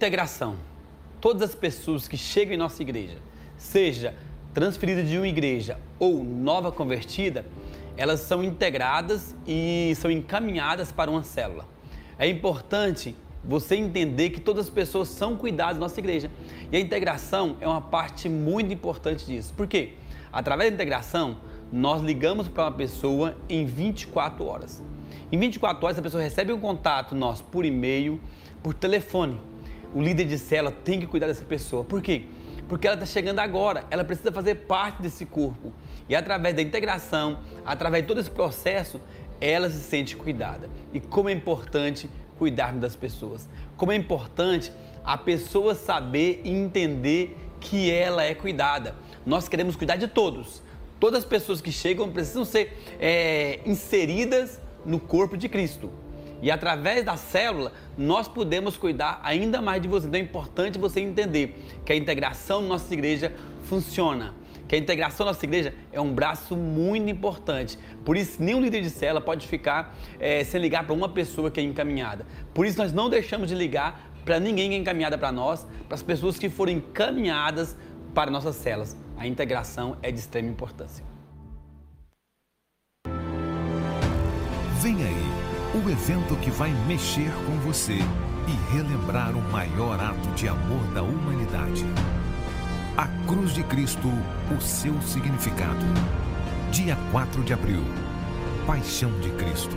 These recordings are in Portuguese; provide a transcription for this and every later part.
integração. Todas as pessoas que chegam em nossa igreja, seja transferida de uma igreja ou nova convertida, elas são integradas e são encaminhadas para uma célula. É importante você entender que todas as pessoas são cuidadas na nossa igreja. E a integração é uma parte muito importante disso. Por quê? Através da integração, nós ligamos para uma pessoa em 24 horas. Em 24 horas, a pessoa recebe um contato nosso por e-mail, por telefone. O líder de célula tem que cuidar dessa pessoa. Por quê? Porque ela está chegando agora, ela precisa fazer parte desse corpo. E através da integração, através de todo esse processo, ela se sente cuidada. E como é importante cuidarmos das pessoas. Como é importante a pessoa saber e entender que ela é cuidada. Nós queremos cuidar de todos. Todas as pessoas que chegam precisam ser é, inseridas no corpo de Cristo. E através da célula, nós podemos cuidar ainda mais de você. Então é importante você entender que a integração na nossa igreja funciona que a integração da nossa igreja é um braço muito importante. Por isso, nenhum líder de célula pode ficar é, sem ligar para uma pessoa que é encaminhada. Por isso, nós não deixamos de ligar para ninguém que é encaminhada para nós, para as pessoas que forem encaminhadas para nossas células. A integração é de extrema importância. Vem aí, o evento que vai mexer com você e relembrar o maior ato de amor da humanidade. A Cruz de Cristo, o seu significado. Dia 4 de abril. Paixão de Cristo.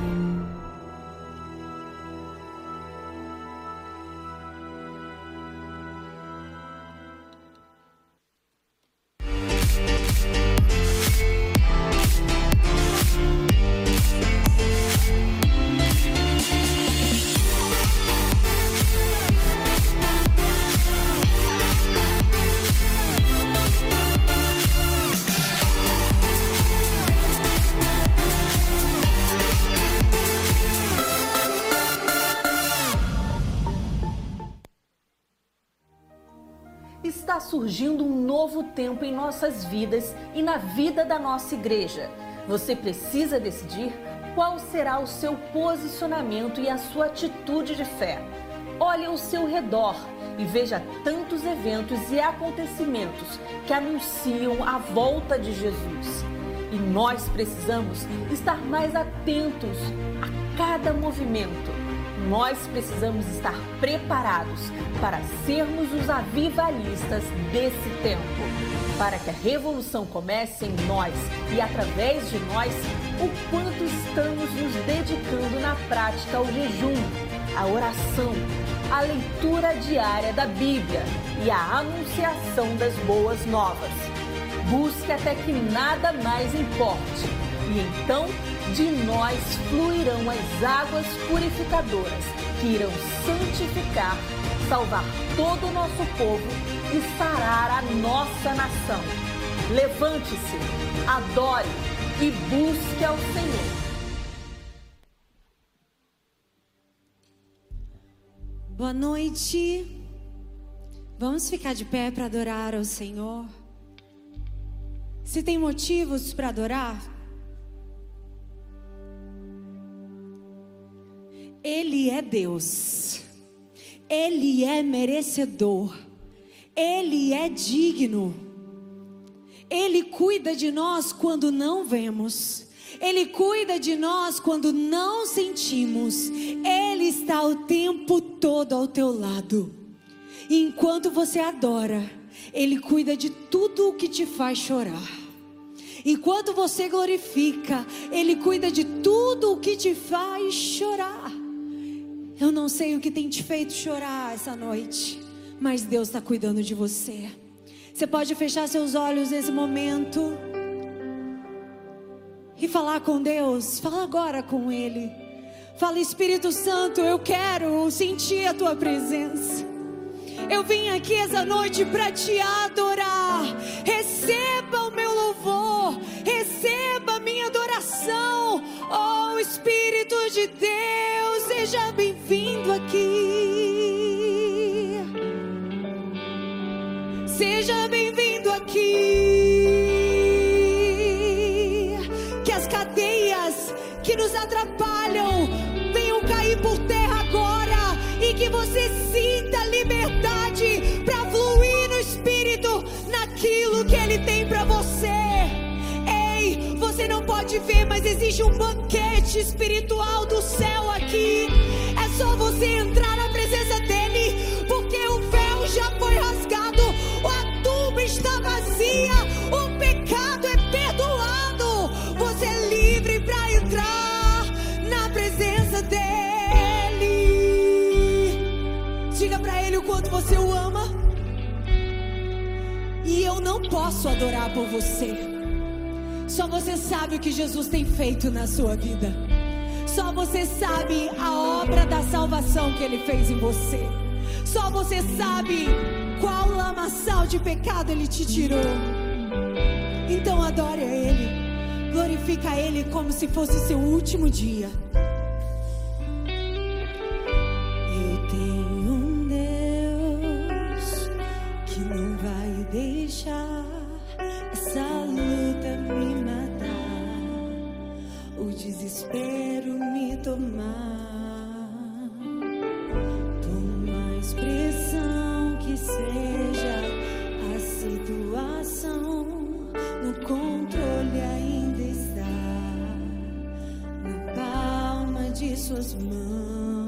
Nossas vidas e na vida da nossa igreja. Você precisa decidir qual será o seu posicionamento e a sua atitude de fé. Olhe ao seu redor e veja tantos eventos e acontecimentos que anunciam a volta de Jesus. E nós precisamos estar mais atentos a cada movimento nós precisamos estar preparados para sermos os avivalistas desse tempo, para que a revolução comece em nós e através de nós, o quanto estamos nos dedicando na prática ao jejum, à oração, à leitura diária da Bíblia e à anunciação das boas novas. Busque até que nada mais importe, e então de nós fluirão as águas purificadoras que irão santificar, salvar todo o nosso povo e sarar a nossa nação. Levante-se, adore e busque ao Senhor. Boa noite. Vamos ficar de pé para adorar ao Senhor. Se tem motivos para adorar, Ele é Deus, Ele é merecedor, Ele é digno, Ele cuida de nós quando não vemos. Ele cuida de nós quando não sentimos. Ele está o tempo todo ao teu lado. E enquanto você adora, Ele cuida de tudo o que te faz chorar. Enquanto você glorifica, Ele cuida de tudo o que te faz chorar. Eu não sei o que tem te feito chorar essa noite, mas Deus está cuidando de você. Você pode fechar seus olhos nesse momento e falar com Deus. Fala agora com Ele. Fala, Espírito Santo, eu quero sentir a tua presença. Eu vim aqui essa noite para te adorar. Oh Espírito de Deus, seja bem-vindo aqui. Seja bem-vindo aqui. Que as cadeias que nos atrapalham venham cair por terra agora e que você sinta liberdade para fluir no Espírito naquilo que Ele tem para você existe um banquete espiritual do céu aqui. É só você entrar na presença dele, porque o véu já foi rasgado, a tumba está vazia, o pecado é perdoado. Você é livre para entrar na presença dele. Diga para ele o quanto você o ama. E eu não posso adorar por você. Só você sabe o que Jesus tem feito na sua vida. Só você sabe a obra da salvação que ele fez em você. Só você sabe qual lamaçal de pecado ele te tirou. Então adore a ele. Glorifica a ele como se fosse seu último dia. Eu tenho um Deus que não vai deixar desespero me tomar. Por mais pressão que seja a situação, no controle ainda está na palma de suas mãos.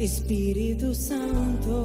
Espírito Santo.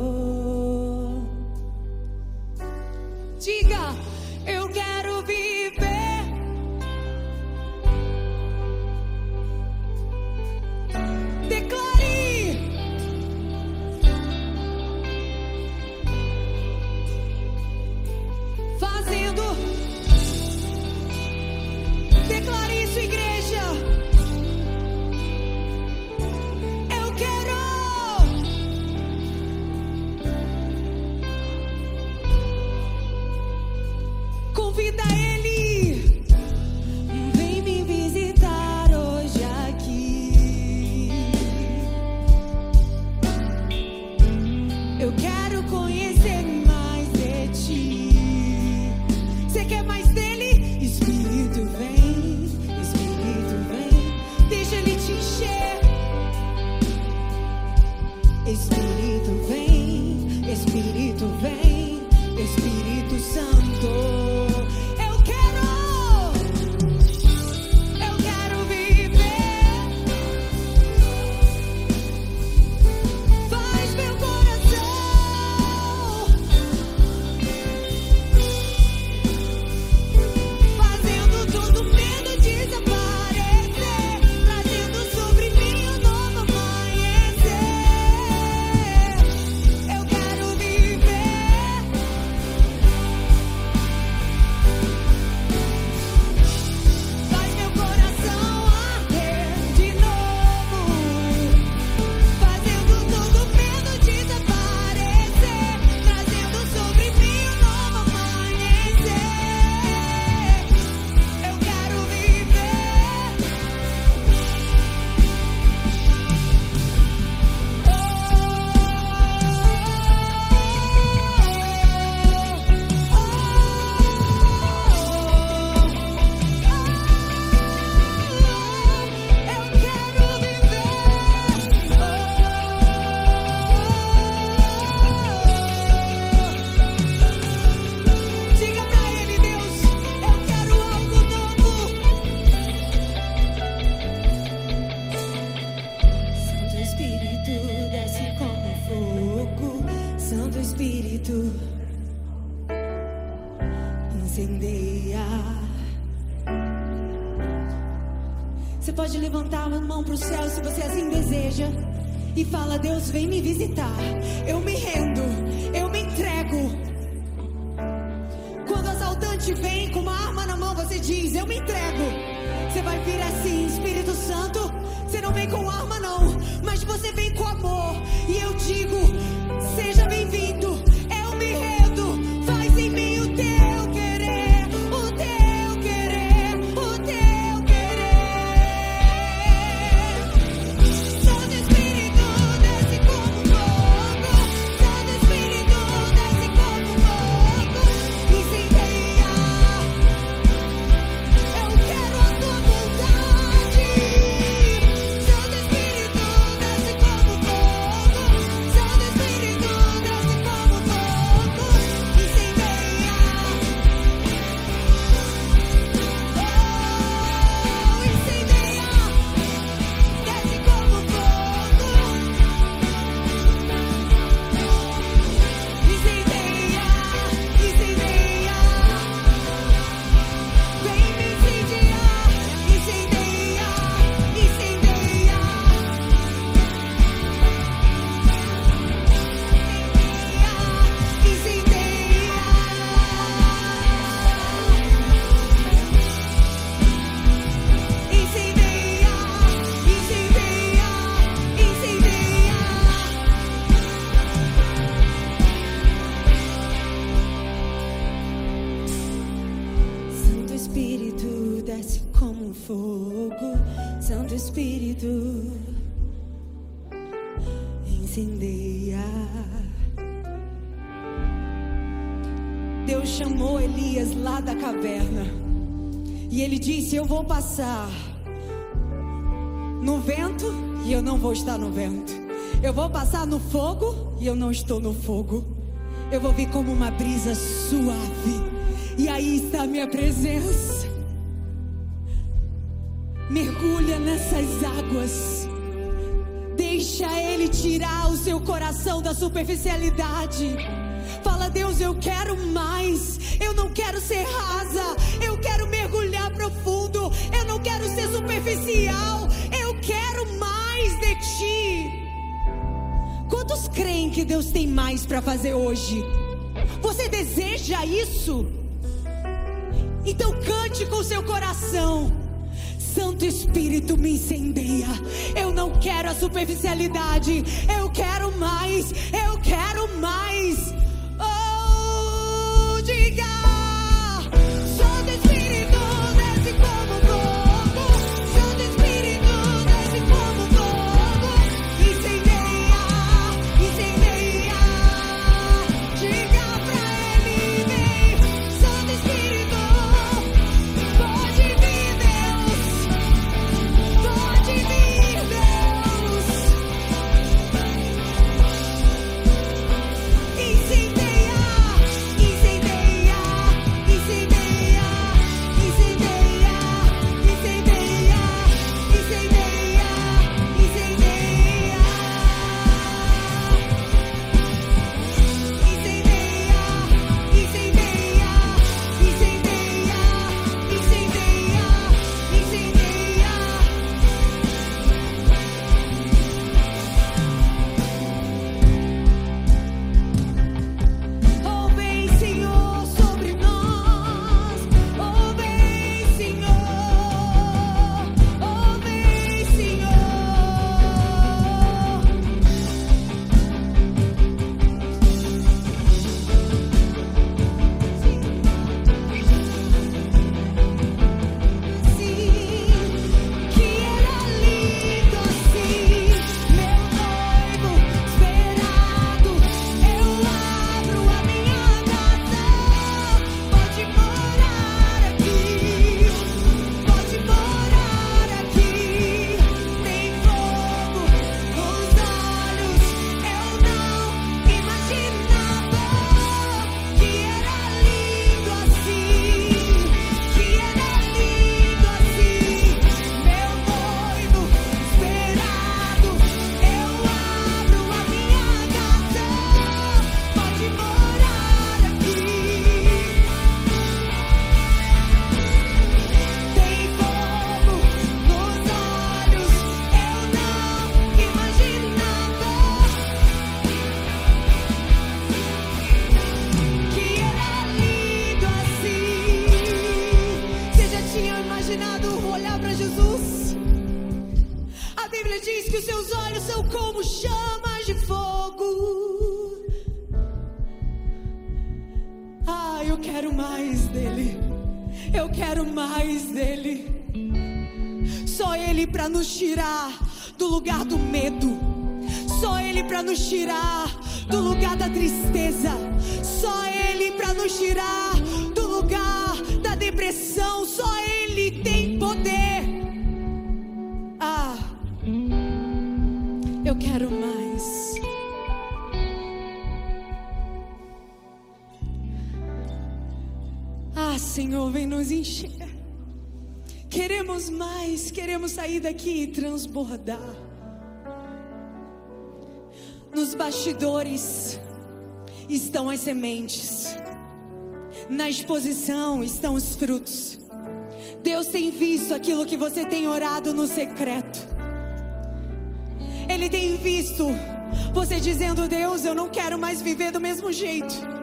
Deus, vem me visitar. Passar no vento e eu não vou estar no vento. Eu vou passar no fogo e eu não estou no fogo. Eu vou vir como uma brisa suave. E aí está a minha presença. Mergulha nessas águas. Deixa ele tirar o seu coração da superficialidade. Fala, Deus, eu quero mais. Eu não quero ser rasa. Eu quero mergulhar profundo. Eu não quero ser superficial. Eu quero mais de ti. Quantos creem que Deus tem mais para fazer hoje? Você deseja isso? Então cante com seu coração. Santo Espírito me incendeia. Eu não quero a superficialidade. Eu quero mais. Eu quero mais. Oh, diga. Quero mais dele. Eu quero mais dele. Só ele para nos tirar do lugar do medo. Só ele para nos tirar do lugar da tristeza. Só ele para nos tirar do lugar da depressão. Só ele Senhor, vem nos encher. Queremos mais, queremos sair daqui e transbordar. Nos bastidores estão as sementes, na exposição estão os frutos. Deus tem visto aquilo que você tem orado no secreto. Ele tem visto você dizendo: Deus, eu não quero mais viver do mesmo jeito.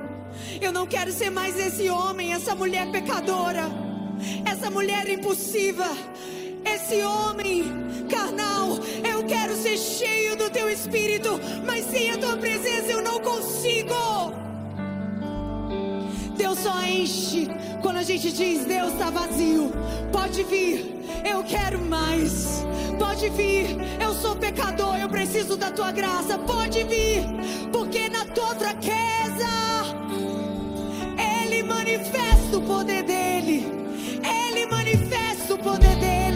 Eu não quero ser mais esse homem, essa mulher pecadora, essa mulher impulsiva, esse homem carnal. Eu quero ser cheio do teu espírito, mas sem a tua presença eu não consigo. Deus só enche quando a gente diz: Deus está vazio. Pode vir, eu quero mais. Pode vir, eu sou pecador, eu preciso da tua graça. Pode vir, porque na tua fraqueza manifesta o poder dele. Ele manifesta o poder dele.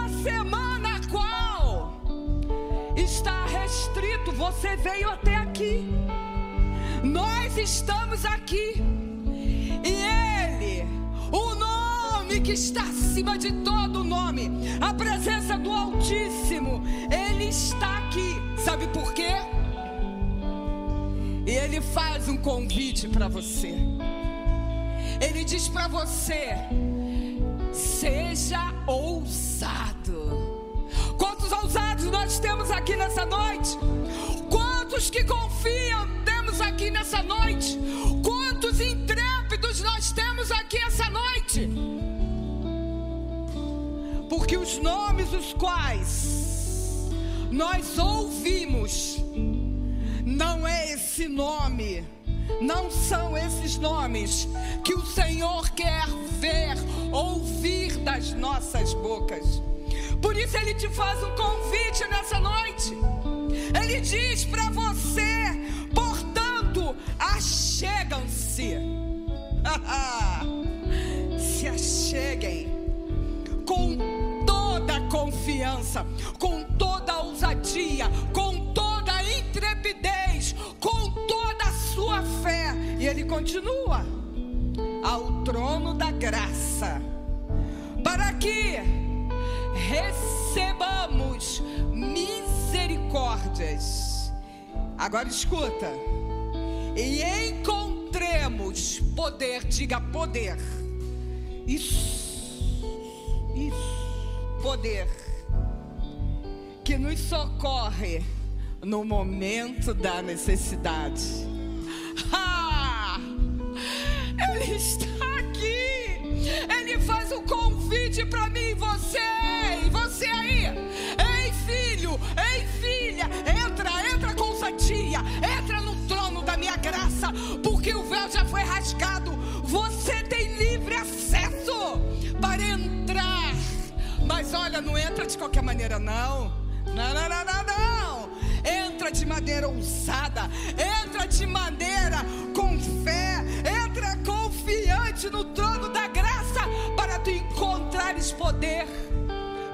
Uma semana qual está restrito, você veio até aqui. Nós estamos aqui. E Ele, o nome que está acima de todo nome, a presença do Altíssimo, Ele está aqui. Sabe por quê? E Ele faz um convite para você. Ele diz para você: seja ousado. Quantos ousados nós temos aqui nessa noite? Quantos que confiam temos aqui nessa noite? Quantos intrépidos nós temos aqui essa noite? Porque os nomes os quais nós ouvimos, não é esse nome não são esses nomes que o Senhor quer ver, ouvir das nossas bocas. Por isso ele te faz um convite nessa noite. Ele diz para você, portanto, achegam-se. Se acheguem com toda confiança, com toda ousadia, com toda intrepidez, com toda sua fé. E ele continua ao trono da graça, para que recebamos misericórdias. Agora escuta. E encontremos poder, diga poder. Isso, isso, poder que nos socorre no momento da necessidade. Ah, ele está aqui. Ele faz um convite para mim e você. E você aí. Ei, filho, ei, filha. Entra, entra com ousadia. Entra no trono da minha graça. Porque o véu já foi rasgado. Você tem livre acesso para entrar. Mas olha, não entra de qualquer maneira, não. Não, não, não, não, não. Entra de maneira ousada, entra de maneira com fé, entra confiante no trono da graça para tu encontrares poder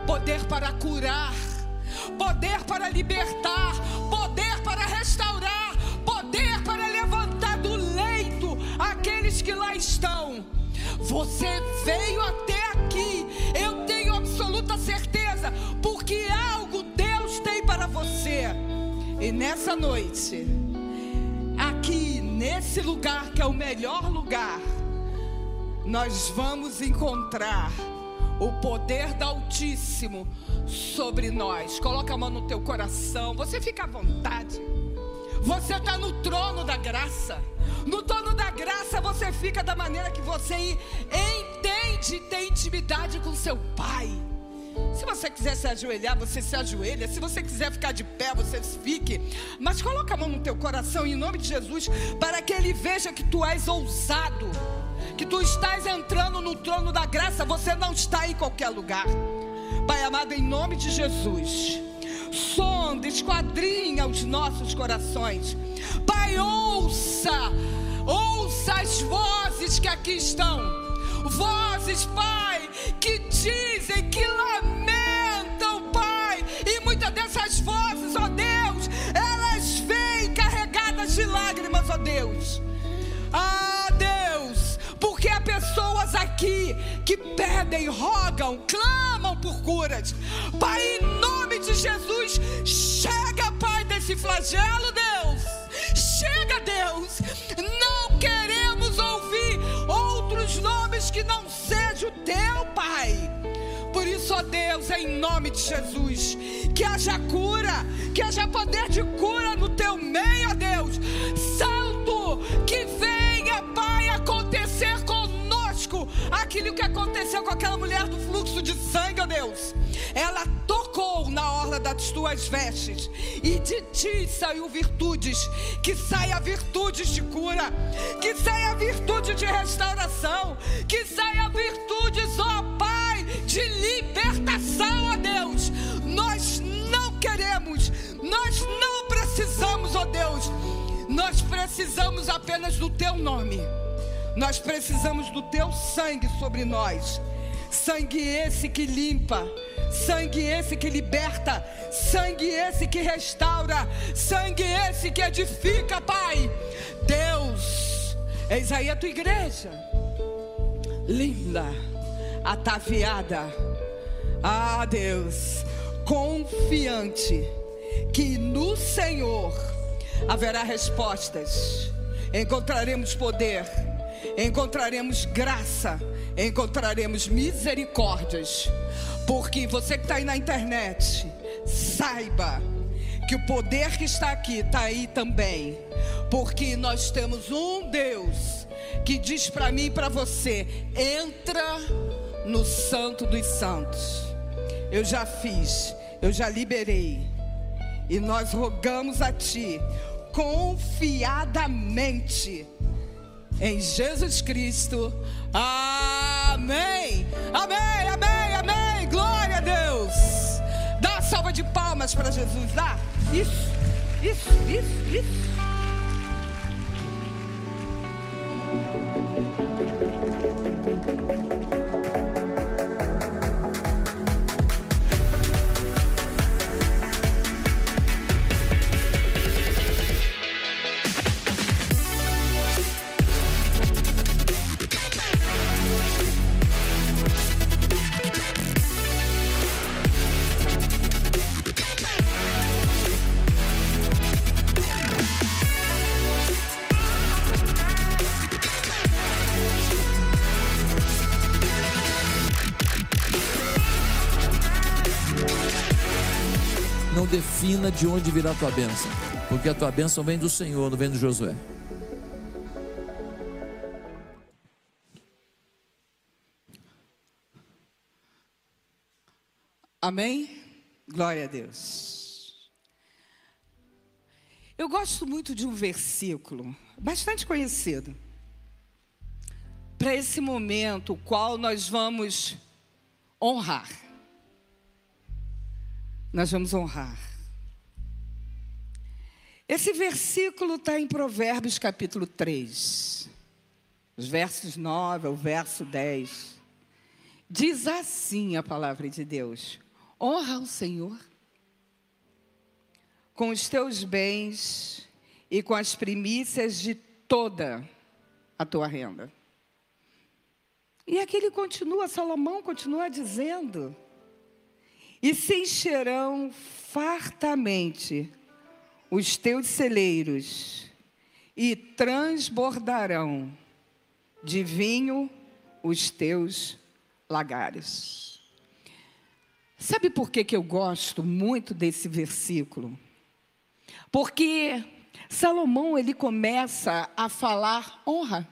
poder para curar, poder para libertar, poder para restaurar, poder para levantar do leito aqueles que lá estão. Você veio até aqui, eu tenho absoluta certeza, porque algo Deus tem para você. E nessa noite, aqui nesse lugar que é o melhor lugar, nós vamos encontrar o poder do Altíssimo sobre nós. Coloca a mão no teu coração, você fica à vontade. Você está no trono da graça. No trono da graça você fica da maneira que você entende e tem intimidade com seu Pai. Se você quiser se ajoelhar, você se ajoelha. Se você quiser ficar de pé, você fique. Mas coloca a mão no teu coração em nome de Jesus, para que ele veja que tu és ousado, que tu estás entrando no trono da graça. Você não está em qualquer lugar. Pai amado, em nome de Jesus, sonda, esquadrinha os nossos corações. Pai, ouça, ouça as vozes que aqui estão. Vozes, Pai, que dizem, que lamentam, que pedem, rogam, clamam por curas. Pai, em nome de Jesus, chega, Pai, desse flagelo, Deus. Chega, Deus. Não queremos ouvir outros nomes que não seja o teu, Pai. Por isso, ó Deus, em nome de Jesus, que haja cura, que haja poder de cura no teu meio, ó Deus. Santo, que venha, Pai, acontecer aquilo que aconteceu com aquela mulher do fluxo de sangue Deus, ela tocou na orla das tuas vestes, e de ti saiu virtudes, que saia virtudes de cura, que saia virtude de restauração, que saia virtudes, ó Pai, de libertação, ó Deus. Nós não queremos, nós não precisamos, ó Deus, nós precisamos apenas do teu nome. Nós precisamos do teu sangue sobre nós. Sangue esse que limpa, sangue esse que liberta, sangue esse que restaura, sangue esse que edifica, Pai. Deus, eis aí a tua igreja, linda, ataviada. Ah, Deus, confiante que no Senhor haverá respostas, encontraremos poder encontraremos graça, encontraremos misericórdias. Porque você que está aí na internet, saiba que o poder que está aqui está aí também. Porque nós temos um Deus que diz para mim e para você: entra no Santo dos Santos. Eu já fiz, eu já liberei. E nós rogamos a Ti, confiadamente em Jesus Cristo. Amém. Amém, amém, amém. Glória a Deus. Dá uma salva de palmas para Jesus. Dá. Isso, isso, isso, isso. Defina de onde virá a tua bênção, porque a tua bênção vem do Senhor, não vem do Josué. Amém? Glória a Deus. Eu gosto muito de um versículo, bastante conhecido, para esse momento, o qual nós vamos honrar. Nós vamos honrar. Esse versículo está em Provérbios capítulo 3, os versos 9 ao verso 10. Diz assim a palavra de Deus: honra o Senhor com os teus bens e com as primícias de toda a tua renda. E aqui ele continua, Salomão continua dizendo: e se encherão fartamente os teus celeiros e transbordarão de vinho os teus lagares. Sabe por que, que eu gosto muito desse versículo? Porque Salomão ele começa a falar honra.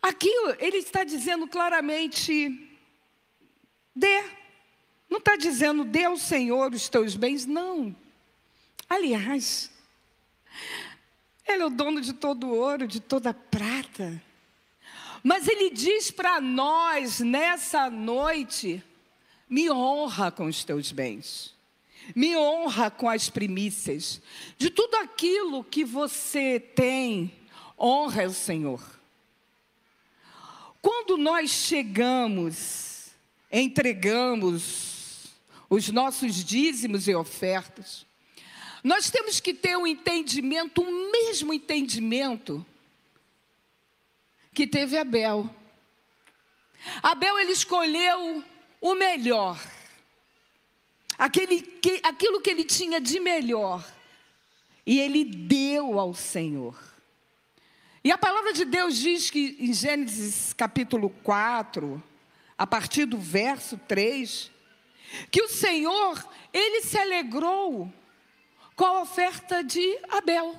Aqui ele está dizendo claramente: dê. Não está dizendo dê ao Senhor os teus bens, não. Aliás, Ele é o dono de todo ouro, de toda prata. Mas Ele diz para nós nessa noite: me honra com os teus bens, me honra com as primícias, de tudo aquilo que você tem, honra o Senhor. Quando nós chegamos, entregamos os nossos dízimos e ofertas, nós temos que ter um entendimento, o mesmo entendimento que teve Abel. Abel ele escolheu o melhor, aquele que, aquilo que ele tinha de melhor, e ele deu ao Senhor. E a palavra de Deus diz que em Gênesis capítulo 4, a partir do verso 3, que o Senhor, ele se alegrou com a oferta de Abel.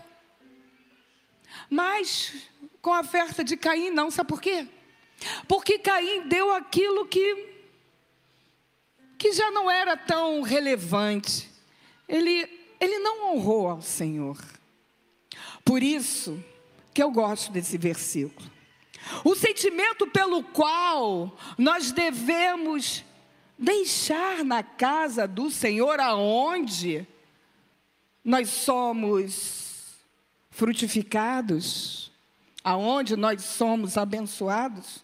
Mas com a oferta de Caim, não. Sabe por quê? Porque Caim deu aquilo que que já não era tão relevante. Ele, ele não honrou ao Senhor. Por isso que eu gosto desse versículo. O sentimento pelo qual nós devemos deixar na casa do Senhor aonde nós somos frutificados, aonde nós somos abençoados,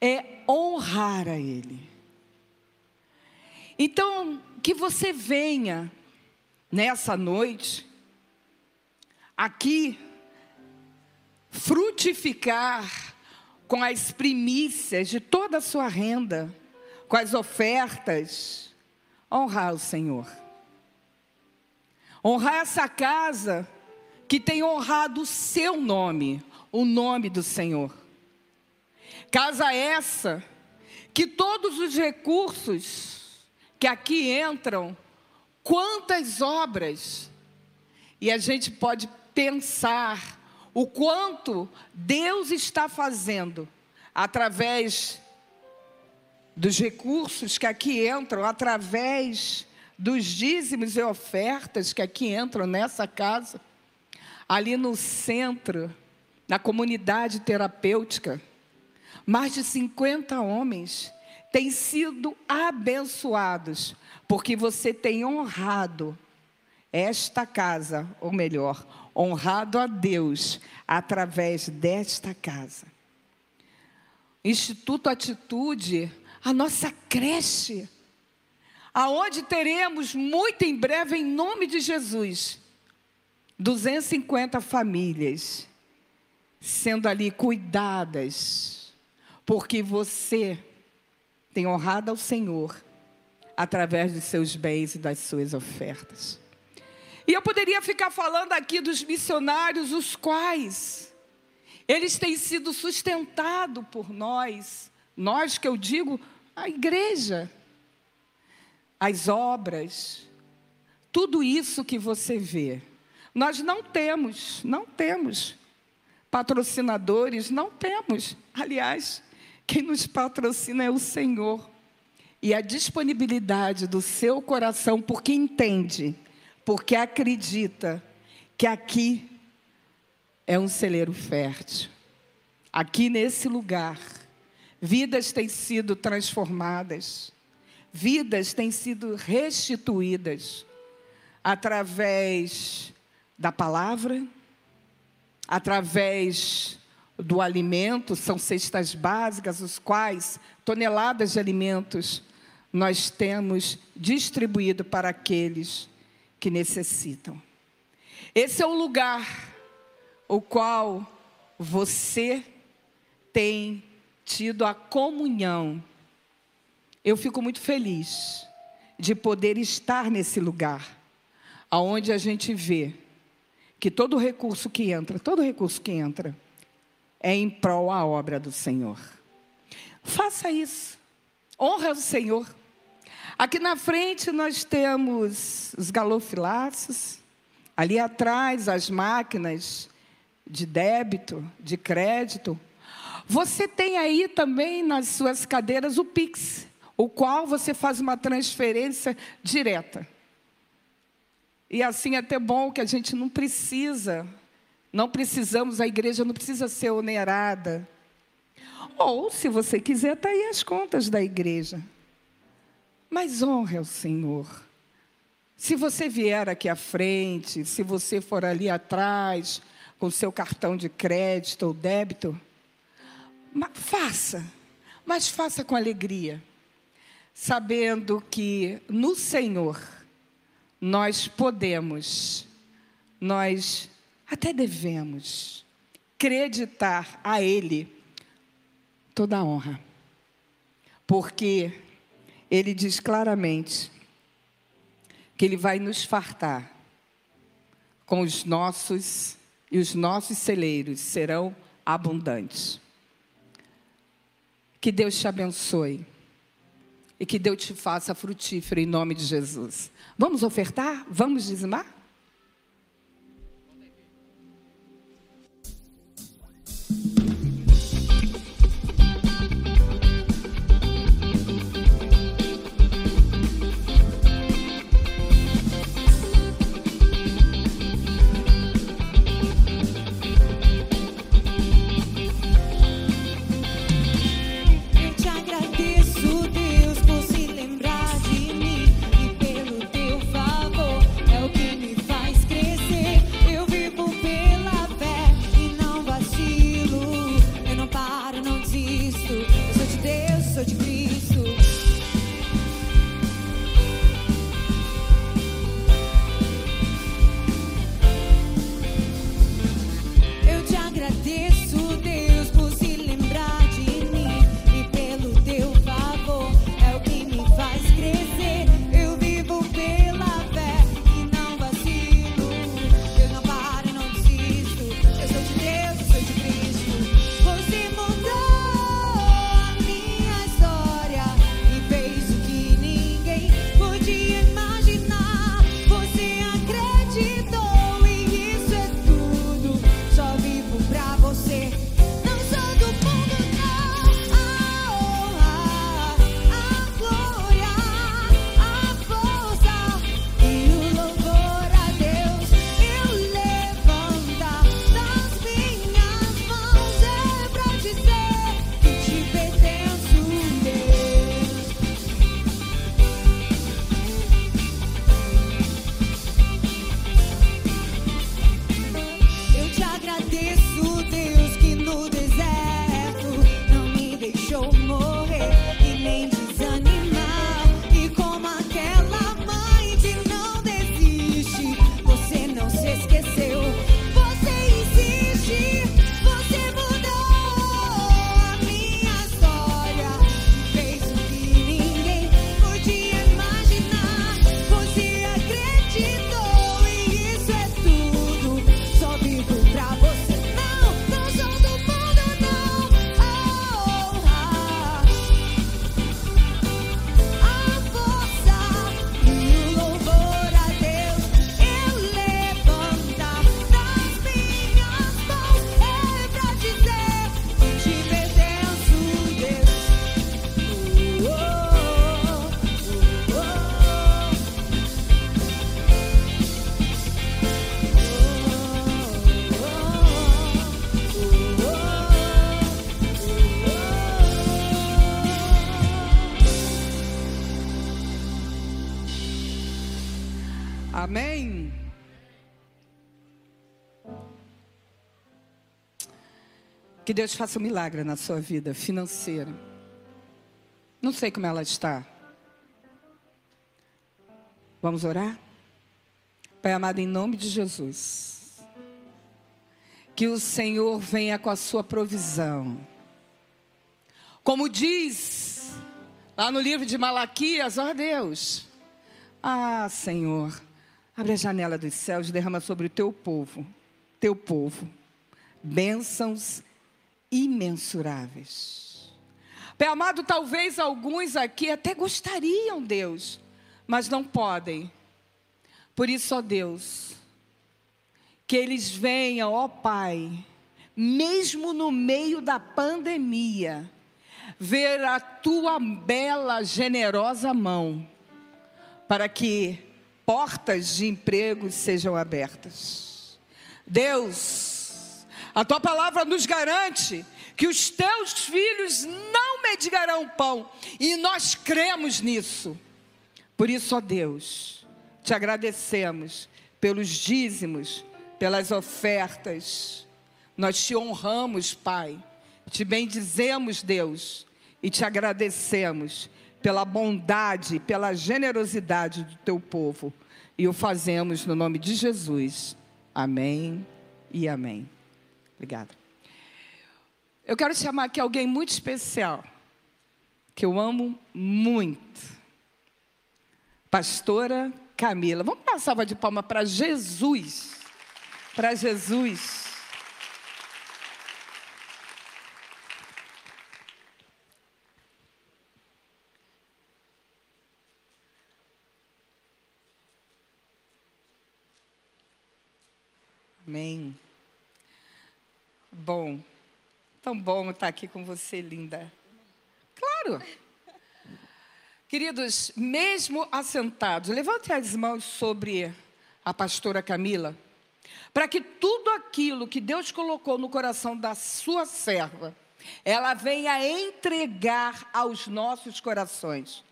é honrar a Ele. Então, que você venha nessa noite, aqui, frutificar com as primícias de toda a sua renda, com as ofertas, honrar o Senhor. Honrar essa casa que tem honrado o seu nome, o nome do Senhor. Casa essa que todos os recursos que aqui entram, quantas obras, e a gente pode pensar o quanto Deus está fazendo através dos recursos que aqui entram, através dos dízimos e ofertas que aqui entram nessa casa, ali no centro, na comunidade terapêutica, mais de 50 homens têm sido abençoados, porque você tem honrado esta casa, ou melhor, honrado a Deus através desta casa. Instituto Atitude, a nossa creche, aonde teremos muito em breve, em nome de Jesus, 250 famílias sendo ali cuidadas, porque você tem honrado ao Senhor através dos seus bens e das suas ofertas. E eu poderia ficar falando aqui dos missionários, os quais eles têm sido sustentados por nós, nós que eu digo, a igreja, as obras, tudo isso que você vê. Nós não temos, não temos patrocinadores, não temos. Aliás, quem nos patrocina é o Senhor. E a disponibilidade do seu coração, porque entende porque acredita que aqui é um celeiro fértil. Aqui nesse lugar, vidas têm sido transformadas, vidas têm sido restituídas através da palavra, através do alimento, são cestas básicas, os quais toneladas de alimentos nós temos distribuído para aqueles que necessitam. Esse é o lugar o qual você tem tido a comunhão. Eu fico muito feliz de poder estar nesse lugar, aonde a gente vê que todo recurso que entra, todo recurso que entra, é em prol a obra do Senhor. Faça isso. Honra o Senhor. Aqui na frente nós temos os galofilaços, ali atrás as máquinas de débito, de crédito. Você tem aí também nas suas cadeiras o Pix, o qual você faz uma transferência direta. E assim é até bom que a gente não precisa, não precisamos, a igreja não precisa ser onerada. Ou, se você quiser, está aí as contas da igreja. Mas honre ao Senhor. Se você vier aqui à frente, se você for ali atrás, com seu cartão de crédito ou débito, faça, mas faça com alegria, sabendo que no Senhor nós podemos, nós até devemos acreditar a Ele toda a honra, porque ele diz claramente que ele vai nos fartar com os nossos e os nossos celeiros serão abundantes. Que Deus te abençoe e que Deus te faça frutífero em nome de Jesus. Vamos ofertar? Vamos dizimar? Deus faça um milagre na sua vida financeira. Não sei como ela está. Vamos orar? Pai amado, em nome de Jesus. Que o Senhor venha com a sua provisão. Como diz lá no livro de Malaquias, ó Deus. Ah, Senhor, abre a janela dos céus, derrama sobre o teu povo, teu povo, bênçãos imensuráveis. Pai amado, talvez alguns aqui até gostariam, Deus, mas não podem. Por isso, ó Deus, que eles venham, ó Pai, mesmo no meio da pandemia, ver a tua bela, generosa mão, para que portas de emprego sejam abertas. Deus, a tua palavra nos garante que os teus filhos não mendigarão pão, e nós cremos nisso. Por isso, ó Deus, te agradecemos pelos dízimos, pelas ofertas. Nós te honramos, Pai. Te bendizemos, Deus, e te agradecemos pela bondade, pela generosidade do teu povo. E o fazemos no nome de Jesus. Amém e amém. Obrigada. Eu quero chamar aqui alguém muito especial, que eu amo muito. Pastora Camila. Vamos dar salva de palmas para Jesus. Para Jesus. Amém. Bom, tão bom estar aqui com você, linda. Claro. Queridos, mesmo assentados, levante as mãos sobre a pastora Camila, para que tudo aquilo que Deus colocou no coração da sua serva, ela venha entregar aos nossos corações.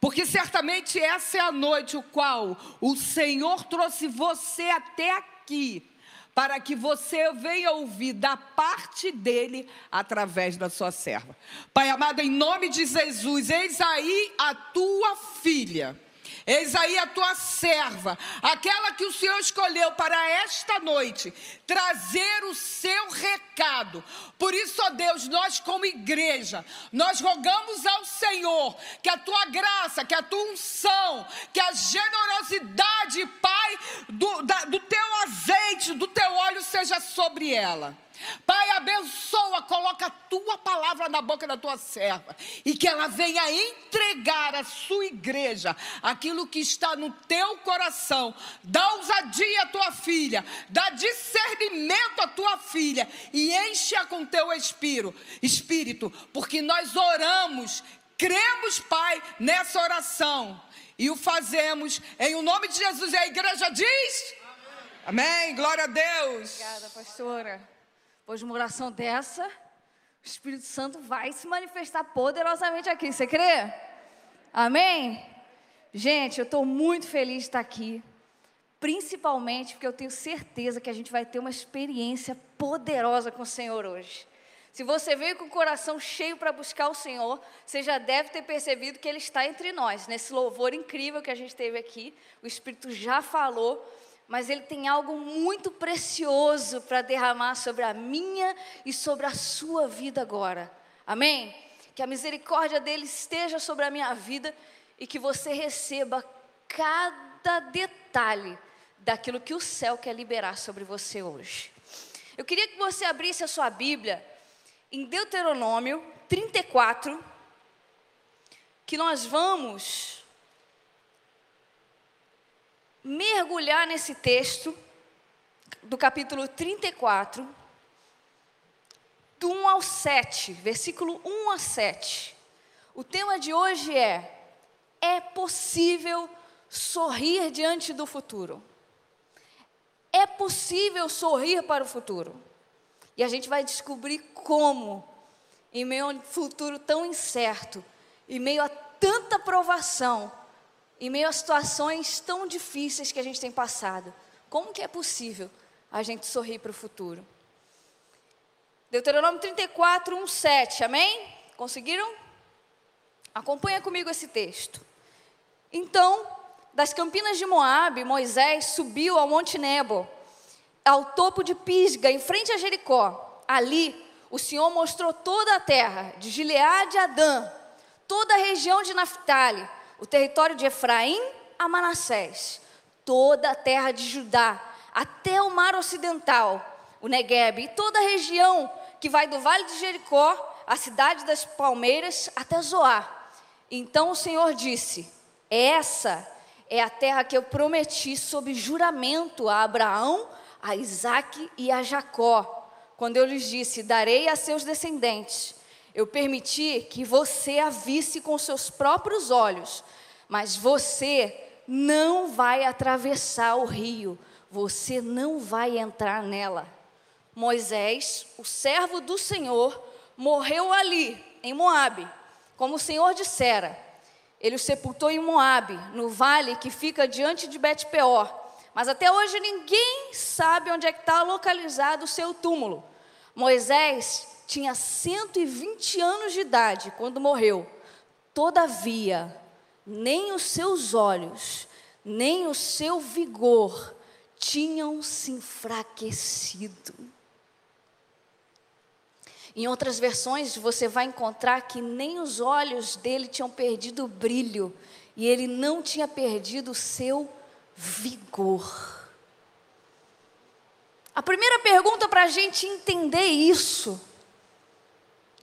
Porque certamente essa é a noite o qual o Senhor trouxe você até aqui para que você venha ouvir da parte dele através da sua serva. Pai amado, em nome de Jesus, eis aí a tua filha Eis aí a tua serva, aquela que o Senhor escolheu para esta noite, trazer o seu recado. Por isso, ó Deus, nós como igreja, nós rogamos ao Senhor que a tua graça, que a tua unção, que a generosidade, Pai, do, da, do teu azeite, do teu óleo seja sobre ela. Pai, abençoa, coloca a tua palavra na boca da tua serva e que ela venha entregar à sua igreja aquilo que está no teu coração. Dá ousadia à tua filha, dá discernimento à tua filha e enche-a com teu espírito, espírito, porque nós oramos, cremos, Pai, nessa oração e o fazemos em o nome de Jesus. E a igreja diz: Amém. Amém. Glória a Deus. Obrigada, pastora. De uma oração dessa, o Espírito Santo vai se manifestar poderosamente aqui. Você crê? Amém? Gente, eu estou muito feliz de estar aqui. Principalmente porque eu tenho certeza que a gente vai ter uma experiência poderosa com o Senhor hoje. Se você veio com o coração cheio para buscar o Senhor, você já deve ter percebido que Ele está entre nós. Nesse louvor incrível que a gente teve aqui, o Espírito já falou mas Ele tem algo muito precioso para derramar sobre a minha e sobre a sua vida agora. Amém? Que a misericórdia dele esteja sobre a minha vida e que você receba cada detalhe daquilo que o céu quer liberar sobre você hoje. Eu queria que você abrisse a sua Bíblia em Deuteronômio 34, que nós vamos mergulhar nesse texto do capítulo 34, do 1 ao 7, versículo 1 a 7. O tema de hoje é: é possível sorrir diante do futuro? É possível sorrir para o futuro? E a gente vai descobrir como, em meio a um futuro tão incerto, em meio a tanta provação, em meio a situações tão difíceis que a gente tem passado, como que é possível a gente sorrir para o futuro? Deuteronômio 34, 1, 7, amém? Conseguiram? Acompanha comigo esse texto. Então, das campinas de Moabe, Moisés subiu ao Monte Nebo, ao topo de Pisga, em frente a Jericó. Ali, o Senhor mostrou toda a terra, de Gileade a Adã, toda a região de Naphtali, o território de Efraim a Manassés, toda a terra de Judá, até o mar ocidental, o Negueb, e toda a região que vai do vale de Jericó, a cidade das palmeiras, até Zoar. Então o Senhor disse: Essa é a terra que eu prometi sob juramento a Abraão, a Isaque e a Jacó, quando eu lhes disse: Darei a seus descendentes. Eu permiti que você a visse com seus próprios olhos, mas você não vai atravessar o rio, você não vai entrar nela. Moisés, o servo do Senhor, morreu ali, em Moabe, como o Senhor dissera. Ele o sepultou em Moabe, no vale que fica diante de Bet-peor. Mas até hoje ninguém sabe onde é que está localizado o seu túmulo. Moisés tinha 120 anos de idade quando morreu. Todavia, nem os seus olhos, nem o seu vigor tinham se enfraquecido. Em outras versões, você vai encontrar que nem os olhos dele tinham perdido o brilho e ele não tinha perdido o seu vigor. A primeira pergunta para a gente entender isso,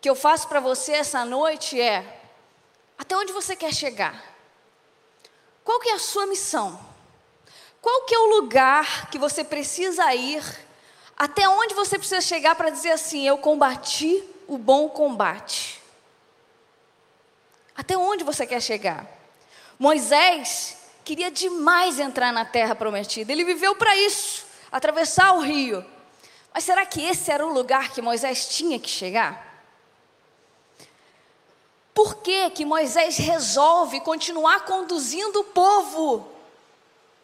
que eu faço para você essa noite é: até onde você quer chegar? Qual que é a sua missão? Qual que é o lugar que você precisa ir até onde você precisa chegar para dizer assim: eu combati o bom combate? Até onde você quer chegar? Moisés queria demais entrar na terra prometida, ele viveu para isso atravessar o rio. Mas será que esse era o lugar que Moisés tinha que chegar? Por que, que Moisés resolve continuar conduzindo o povo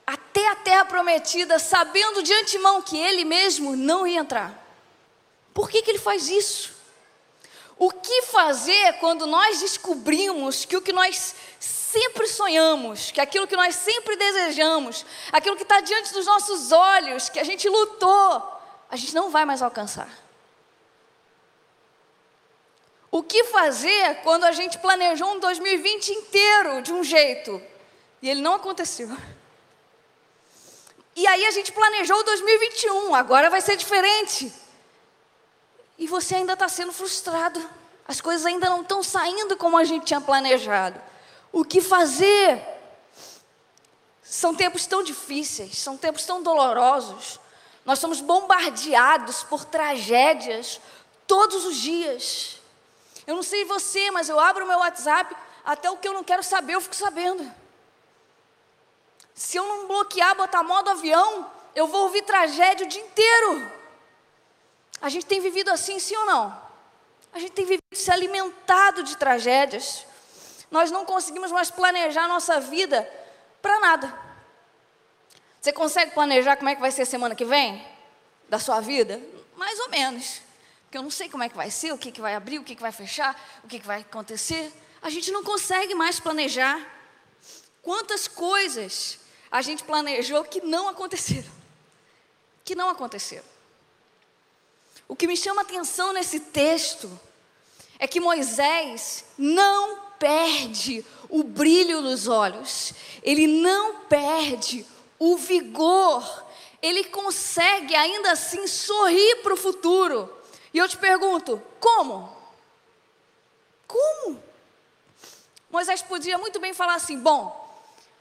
até a terra prometida, sabendo de antemão que ele mesmo não ia entrar. Por que, que ele faz isso? O que fazer quando nós descobrimos que o que nós sempre sonhamos, que aquilo que nós sempre desejamos, aquilo que está diante dos nossos olhos, que a gente lutou, a gente não vai mais alcançar? O que fazer quando a gente planejou um 2020 inteiro de um jeito e ele não aconteceu? E aí a gente planejou o 2021, agora vai ser diferente. E você ainda está sendo frustrado. As coisas ainda não estão saindo como a gente tinha planejado. O que fazer? São tempos tão difíceis, são tempos tão dolorosos. Nós somos bombardeados por tragédias todos os dias. Eu não sei você, mas eu abro o meu WhatsApp, até o que eu não quero saber, eu fico sabendo. Se eu não bloquear, botar modo avião, eu vou ouvir tragédia o dia inteiro. A gente tem vivido assim, sim ou não? A gente tem vivido se alimentado de tragédias. Nós não conseguimos mais planejar a nossa vida para nada. Você consegue planejar como é que vai ser a semana que vem? Da sua vida? Mais ou menos. Porque eu não sei como é que vai ser, o que, que vai abrir, o que, que vai fechar, o que, que vai acontecer. A gente não consegue mais planejar. Quantas coisas a gente planejou que não aconteceram. Que não aconteceram. O que me chama a atenção nesse texto é que Moisés não perde o brilho nos olhos, ele não perde o vigor, ele consegue ainda assim sorrir para o futuro. E eu te pergunto: como? Como? Moisés podia muito bem falar assim: bom,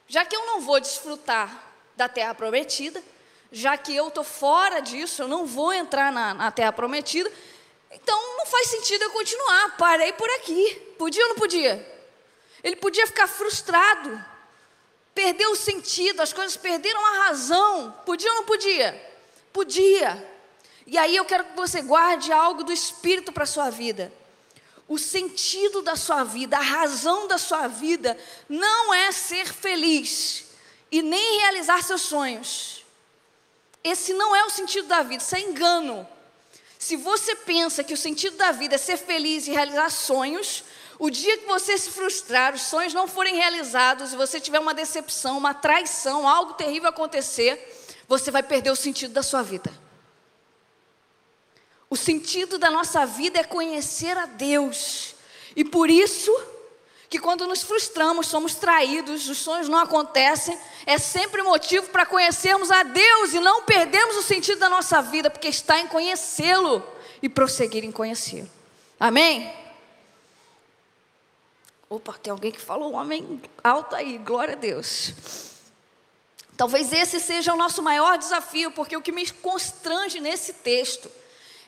já que eu não vou desfrutar da terra prometida, já que eu estou fora disso, eu não vou entrar na, na terra prometida, então não faz sentido eu continuar, parei por aqui. Podia ou não podia? Ele podia ficar frustrado, perdeu o sentido, as coisas perderam a razão. Podia ou não podia? Podia. E aí eu quero que você guarde algo do Espírito para a sua vida. o sentido da sua vida, a razão da sua vida, não é ser feliz e nem realizar seus sonhos. Esse não é o sentido da vida, isso é engano. Se você pensa que o sentido da vida é ser feliz e realizar sonhos, o dia que você se frustrar, os sonhos não forem realizados e você tiver uma decepção, uma traição, algo terrível acontecer, você vai perder o sentido da sua vida. O sentido da nossa vida é conhecer a Deus. E por isso que quando nos frustramos, somos traídos, os sonhos não acontecem, é sempre motivo para conhecermos a Deus e não perdermos o sentido da nossa vida, porque está em conhecê-lo e prosseguir em conhecê-lo. Amém? Opa, tem alguém que falou homem alto aí, glória a Deus. Talvez esse seja o nosso maior desafio, porque o que me constrange nesse texto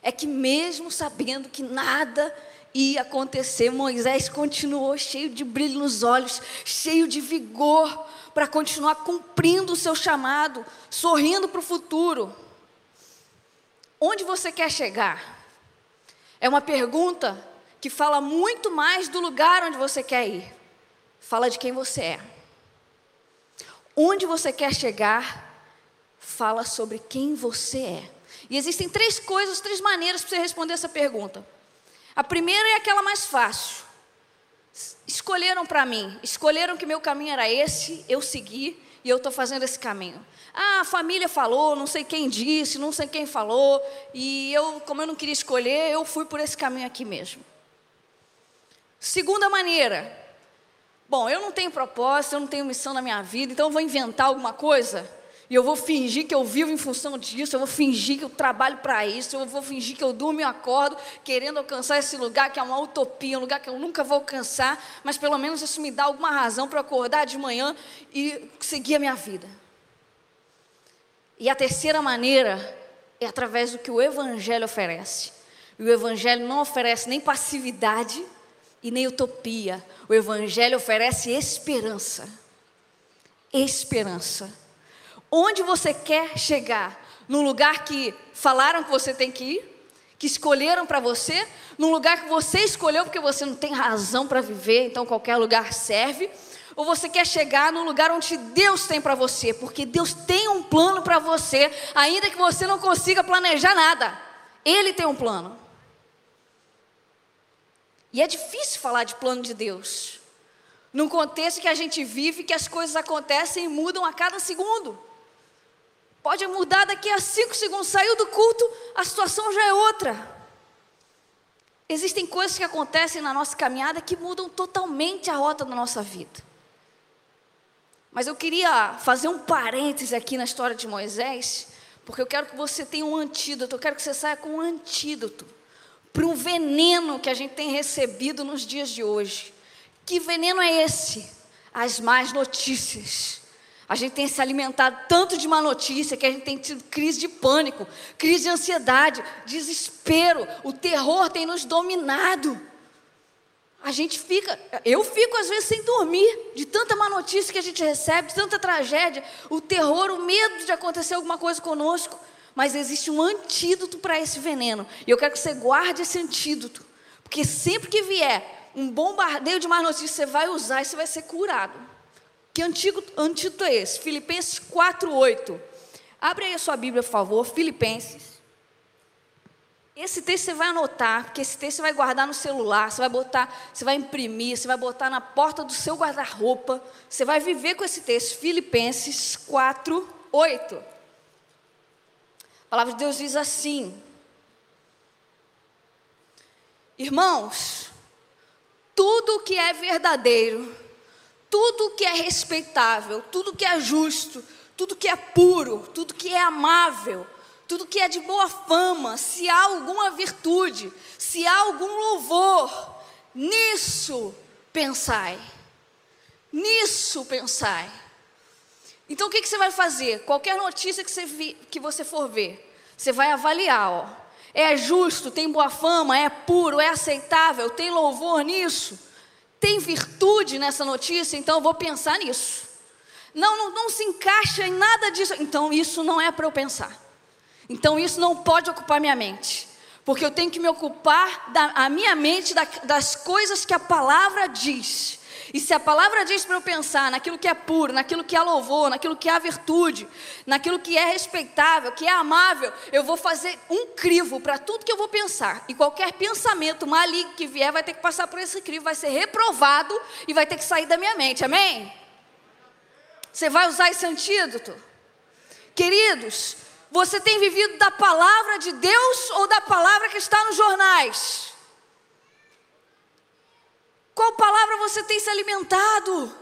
é que, mesmo sabendo que nada ia acontecer, Moisés continuou cheio de brilho nos olhos, cheio de vigor, para continuar cumprindo o seu chamado, sorrindo para o futuro. Onde você quer chegar? É uma pergunta que fala muito mais do lugar onde você quer ir, fala de quem você é. Onde você quer chegar, fala sobre quem você é. E existem três coisas, três maneiras para você responder essa pergunta. A primeira é aquela mais fácil. Escolheram para mim, escolheram que meu caminho era esse, eu segui e eu estou fazendo esse caminho. Ah, a família falou, não sei quem disse, não sei quem falou, e eu, como eu não queria escolher, eu fui por esse caminho aqui mesmo. Segunda maneira, bom, eu não tenho propósito, eu não tenho missão na minha vida, então eu vou inventar alguma coisa e eu vou fingir que eu vivo em função disso, eu vou fingir que eu trabalho para isso, eu vou fingir que eu durmo e acordo querendo alcançar esse lugar que é uma utopia, um lugar que eu nunca vou alcançar, mas pelo menos isso me dá alguma razão para acordar de manhã e seguir a minha vida. E a terceira maneira é através do que o Evangelho oferece. E o Evangelho não oferece nem passividade e nem utopia. O Evangelho oferece esperança. Esperança. Onde você quer chegar? Num lugar que falaram que você tem que ir? Que escolheram para você? Num lugar que você escolheu porque você não tem razão para viver, então qualquer lugar serve? Ou você quer chegar no lugar onde Deus tem para você? Porque Deus tem um plano para você, ainda que você não consiga planejar nada. Ele tem um plano. E é difícil falar de plano de Deus. Num contexto que a gente vive, que as coisas acontecem e mudam a cada segundo. Pode mudar daqui a cinco segundos, saiu do culto, a situação já é outra. Existem coisas que acontecem na nossa caminhada que mudam totalmente a rota da nossa vida. Mas eu queria fazer um parêntese aqui na história de Moisés, porque eu quero que você tenha um antídoto, eu quero que você saia com um antídoto para um veneno que a gente tem recebido nos dias de hoje. Que veneno é esse? As más notícias. A gente tem se alimentado tanto de má notícia que a gente tem tido crise de pânico, crise de ansiedade, desespero, o terror tem nos dominado. A gente fica, eu fico às vezes sem dormir, de tanta má notícia que a gente recebe, de tanta tragédia, o terror, o medo de acontecer alguma coisa conosco. Mas existe um antídoto para esse veneno, e eu quero que você guarde esse antídoto, porque sempre que vier um bombardeio de má notícia, você vai usar e você vai ser curado. Que antigo, antídoto é esse? Filipenses 4,8. Abre aí a sua Bíblia, por favor, Filipenses. Esse texto você vai anotar, porque esse texto você vai guardar no celular, você vai botar, você vai imprimir, você vai botar na porta do seu guarda-roupa, você vai viver com esse texto, Filipenses 4, 8. A palavra de Deus diz assim: Irmãos, tudo que é verdadeiro, tudo que é respeitável, tudo que é justo, tudo que é puro, tudo que é amável, tudo que é de boa fama, se há alguma virtude, se há algum louvor, nisso pensai. Nisso pensai. Então o que, que você vai fazer? Qualquer notícia que você, vi, que você for ver, você vai avaliar, ó. É justo, tem boa fama, é puro, é aceitável, tem louvor nisso tem virtude nessa notícia, então eu vou pensar nisso. Não, não, não se encaixa em nada disso, então isso não é para eu pensar. Então isso não pode ocupar minha mente. Porque eu tenho que me ocupar da a minha mente da, das coisas que a palavra diz. E se a palavra diz para eu pensar naquilo que é puro, naquilo que é louvor, naquilo que é virtude, naquilo que é respeitável, que é amável, eu vou fazer um crivo para tudo que eu vou pensar. E qualquer pensamento maligno que vier vai ter que passar por esse crivo, vai ser reprovado e vai ter que sair da minha mente. Amém? Você vai usar esse antídoto? Queridos, você tem vivido da palavra de Deus ou da palavra que está nos jornais? Qual palavra você tem se alimentado?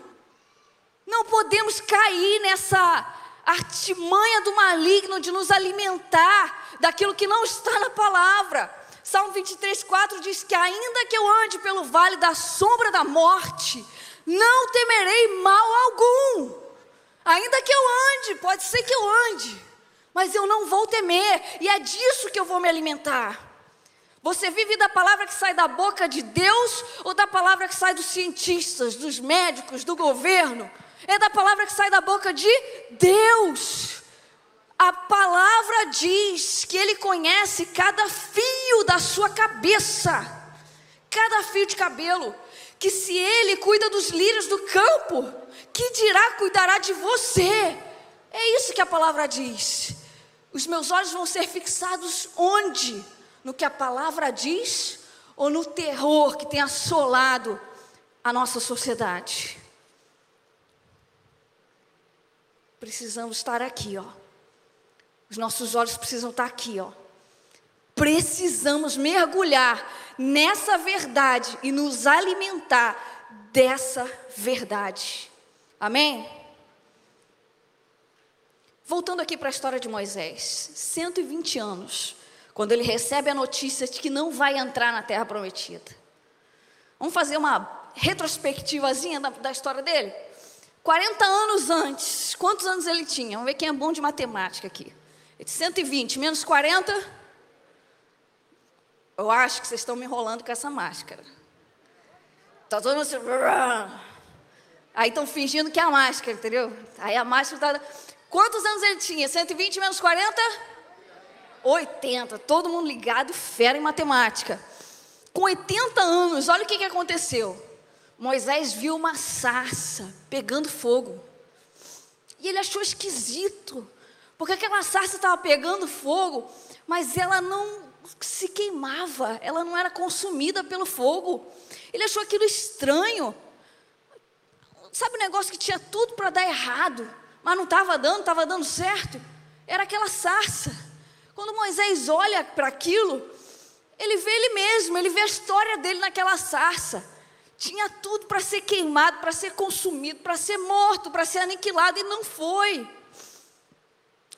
Não podemos cair nessa artimanha do maligno de nos alimentar daquilo que não está na palavra. Salmo 23, 4 diz que ainda que eu ande pelo vale da sombra da morte, não temerei mal algum. Ainda que eu ande, pode ser que eu ande, mas eu não vou temer, e é disso que eu vou me alimentar. Você vive da palavra que sai da boca de Deus ou da palavra que sai dos cientistas, dos médicos, do governo? É da palavra que sai da boca de Deus. A palavra diz que Ele conhece cada fio da sua cabeça, cada fio de cabelo. Que se Ele cuida dos lírios do campo, que dirá cuidará de você. É isso que a palavra diz. Os meus olhos vão ser fixados onde? No que a palavra diz ou no terror que tem assolado a nossa sociedade? Precisamos estar aqui, ó. Os nossos olhos precisam estar aqui, ó. Precisamos mergulhar nessa verdade e nos alimentar dessa verdade. Amém? Voltando aqui para a história de Moisés, 120 anos, quando ele recebe a notícia de que não vai entrar na terra prometida. Vamos fazer uma retrospectivazinha da, da história dele? 40 anos antes, quantos anos ele tinha? Vamos ver quem é bom de matemática aqui. 120 menos 40. Eu acho que vocês estão me enrolando com essa máscara. Está todo mundo assim. Aí estão fingindo que é a máscara, entendeu? Aí a máscara está. Quantos anos ele tinha? 120 menos 40? 80. Todo mundo ligado fera em matemática. Com 80 anos, olha o que, que aconteceu. Moisés viu uma sarça pegando fogo. E ele achou esquisito. Porque aquela sarça estava pegando fogo, mas ela não se queimava, ela não era consumida pelo fogo. Ele achou aquilo estranho. Sabe o negócio que tinha tudo para dar errado, mas não estava dando, estava dando certo? Era aquela sarça. Quando Moisés olha para aquilo, ele vê ele mesmo, ele vê a história dele naquela sarça. Tinha tudo para ser queimado, para ser consumido, para ser morto, para ser aniquilado, e não foi.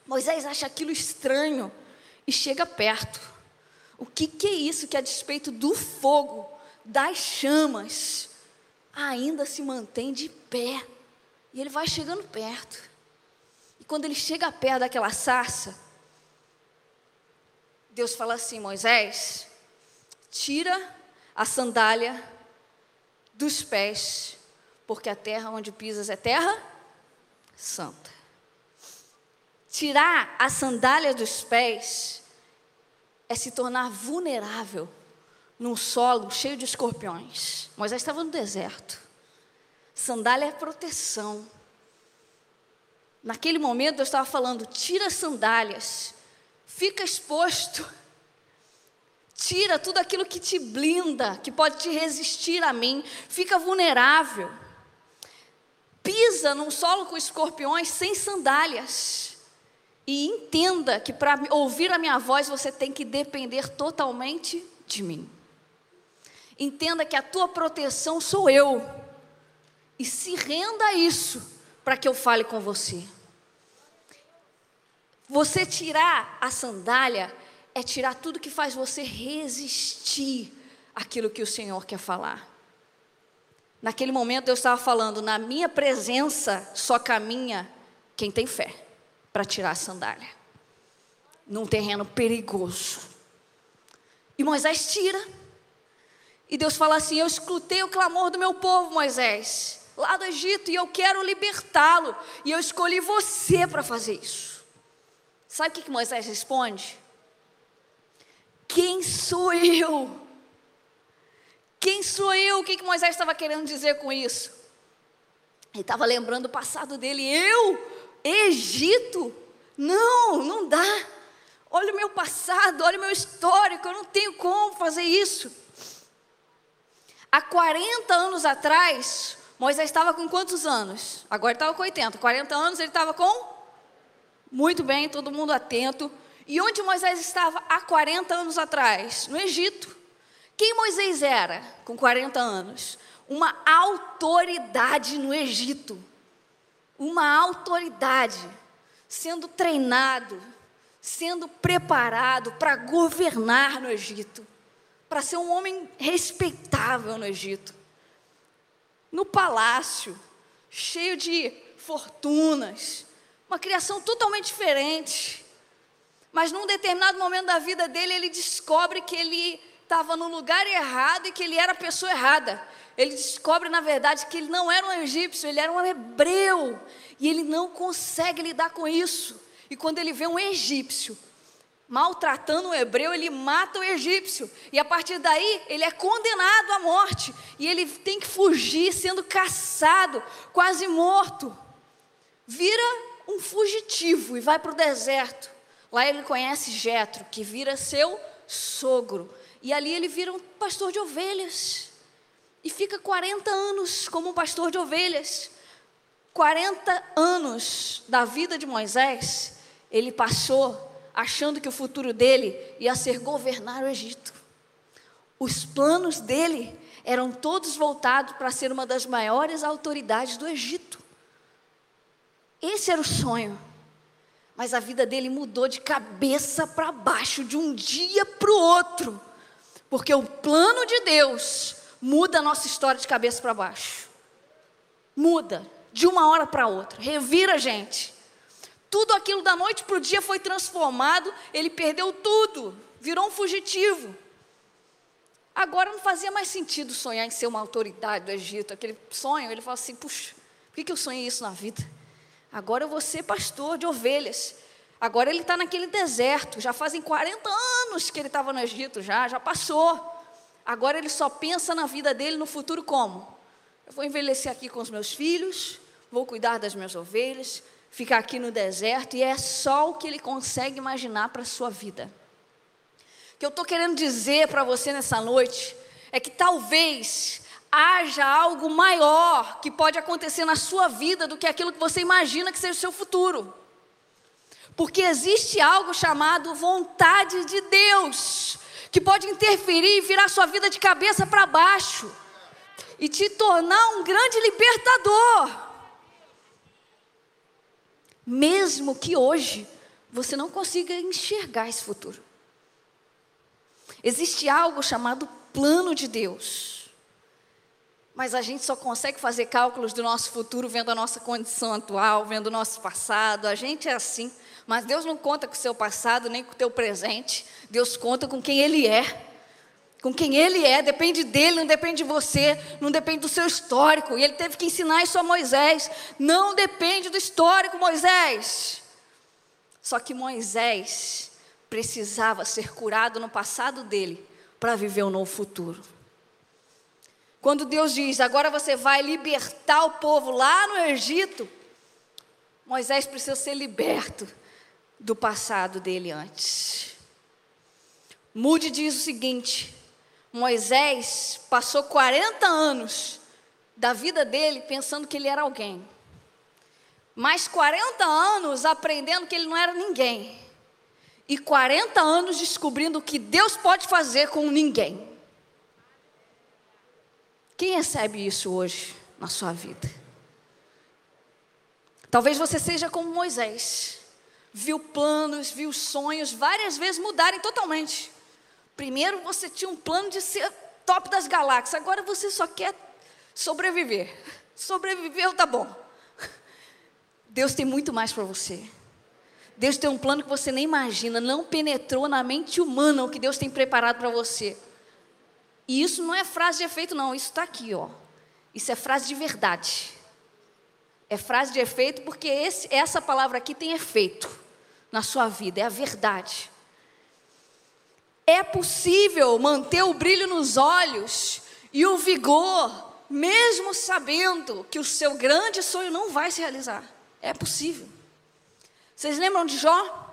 Moisés acha aquilo estranho e chega perto. O que, que é isso que, a despeito do fogo, das chamas, ainda se mantém de pé. E ele vai chegando perto. E quando ele chega perto daquela sarça, Deus fala assim: Moisés, tira a sandália dos pés, porque a terra onde pisas é terra santa. Tirar a sandália dos pés é se tornar vulnerável num solo cheio de escorpiões. Moisés estava no deserto. Sandália é proteção. Naquele momento eu estava falando: tira as sandálias, fica exposto, tira tudo aquilo que te blinda, que pode te resistir a mim, fica vulnerável. Pisa num solo com escorpiões sem sandálias. E entenda que para ouvir a minha voz você tem que depender totalmente de mim. Entenda que a tua proteção sou eu. E se renda a isso para que eu fale com você. Você tirar a sandália é tirar tudo que faz você resistir àquilo que o Senhor quer falar. Naquele momento eu estava falando, na minha presença só caminha quem tem fé para tirar a sandália. Num terreno perigoso. E Moisés tira. E Deus fala assim: Eu escutei o clamor do meu povo, Moisés, lá do Egito, e eu quero libertá-lo. E eu escolhi você para fazer isso. Sabe o que, que Moisés responde? Quem sou eu? Quem sou eu? O que, que Moisés estava querendo dizer com isso? Ele estava lembrando o passado dele. Eu, Egito? Não, não dá. Olha o meu passado, olha o meu histórico, eu não tenho como fazer isso. Há 40 anos atrás, Moisés estava com quantos anos? Agora estava com 80. 40 anos ele estava com? Muito bem, todo mundo atento. E onde Moisés estava há 40 anos atrás? No Egito. Quem Moisés era com 40 anos? Uma autoridade no Egito. Uma autoridade sendo treinado, sendo preparado para governar no Egito, para ser um homem respeitável no Egito. No palácio, cheio de fortunas, uma criação totalmente diferente. Mas num determinado momento da vida dele, ele descobre que ele estava no lugar errado e que ele era a pessoa errada. Ele descobre, na verdade, que ele não era um egípcio, ele era um hebreu. E ele não consegue lidar com isso. E quando ele vê um egípcio maltratando um hebreu, ele mata o egípcio. E a partir daí, ele é condenado à morte. E ele tem que fugir, sendo caçado, quase morto. Vira um fugitivo e vai para o deserto. Lá ele conhece Jetro, que vira seu sogro. E ali ele vira um pastor de ovelhas. E fica 40 anos como um pastor de ovelhas. 40 anos da vida de Moisés, ele passou achando que o futuro dele ia ser governar o Egito. Os planos dele eram todos voltados para ser uma das maiores autoridades do Egito. Esse era o sonho. Mas a vida dele mudou de cabeça para baixo, de um dia para o outro. Porque o plano de Deus muda a nossa história de cabeça para baixo. Muda, de uma hora para outra. Revira a gente. Tudo aquilo da noite para o dia foi transformado, ele perdeu tudo, virou um fugitivo. Agora não fazia mais sentido sonhar em ser uma autoridade do Egito. Aquele sonho, ele fala assim: puxa, por que, que eu sonhei isso na vida? Agora eu vou ser pastor de ovelhas. Agora ele está naquele deserto, já fazem 40 anos que ele estava no Egito, já, já passou. Agora ele só pensa na vida dele no futuro como? Eu vou envelhecer aqui com os meus filhos, vou cuidar das minhas ovelhas, ficar aqui no deserto, e é só o que ele consegue imaginar para a sua vida. O que eu estou querendo dizer para você nessa noite é que talvez haja algo maior que pode acontecer na sua vida do que aquilo que você imagina que seja o seu futuro. Porque existe algo chamado vontade de Deus, que pode interferir e virar sua vida de cabeça para baixo e te tornar um grande libertador. Mesmo que hoje você não consiga enxergar esse futuro. Existe algo chamado plano de Deus. Mas a gente só consegue fazer cálculos do nosso futuro vendo a nossa condição atual, vendo o nosso passado. A gente é assim. Mas Deus não conta com o seu passado nem com o teu presente. Deus conta com quem Ele é. Com quem Ele é, depende dele, não depende de você, não depende do seu histórico. E Ele teve que ensinar isso a Moisés. Não depende do histórico, Moisés. Só que Moisés precisava ser curado no passado dele para viver um novo futuro. Quando Deus diz, agora você vai libertar o povo lá no Egito, Moisés precisa ser liberto do passado dele antes. Mude diz o seguinte: Moisés passou 40 anos da vida dele pensando que ele era alguém, mais 40 anos aprendendo que ele não era ninguém, e 40 anos descobrindo o que Deus pode fazer com ninguém. Quem recebe isso hoje na sua vida? Talvez você seja como Moisés viu planos, viu sonhos várias vezes mudarem totalmente. Primeiro você tinha um plano de ser top das galáxias, agora você só quer sobreviver. Sobreviveu, tá bom. Deus tem muito mais para você. Deus tem um plano que você nem imagina, não penetrou na mente humana o que Deus tem preparado para você. E isso não é frase de efeito, não, isso está aqui, ó. Isso é frase de verdade. É frase de efeito porque esse, essa palavra aqui tem efeito na sua vida, é a verdade. É possível manter o brilho nos olhos e o vigor, mesmo sabendo que o seu grande sonho não vai se realizar. É possível. Vocês lembram de Jó?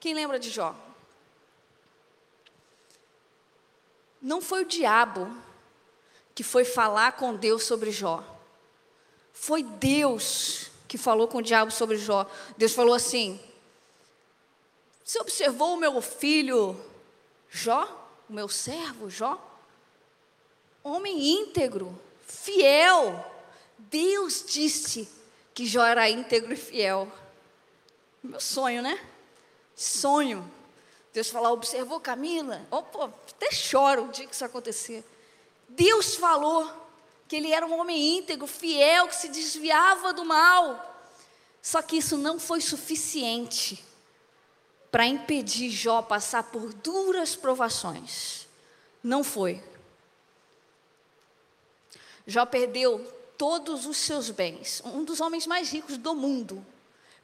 Quem lembra de Jó? Não foi o diabo que foi falar com Deus sobre Jó. Foi Deus que falou com o diabo sobre Jó. Deus falou assim: Você observou o meu filho Jó, o meu servo Jó? Homem íntegro, fiel. Deus disse que Jó era íntegro e fiel. Meu sonho, né? Sonho. Deus falar, observou Camila? Opa, até choro o dia que isso acontecer. Deus falou que ele era um homem íntegro, fiel, que se desviava do mal. Só que isso não foi suficiente para impedir Jó passar por duras provações. Não foi. Jó perdeu todos os seus bens, um dos homens mais ricos do mundo.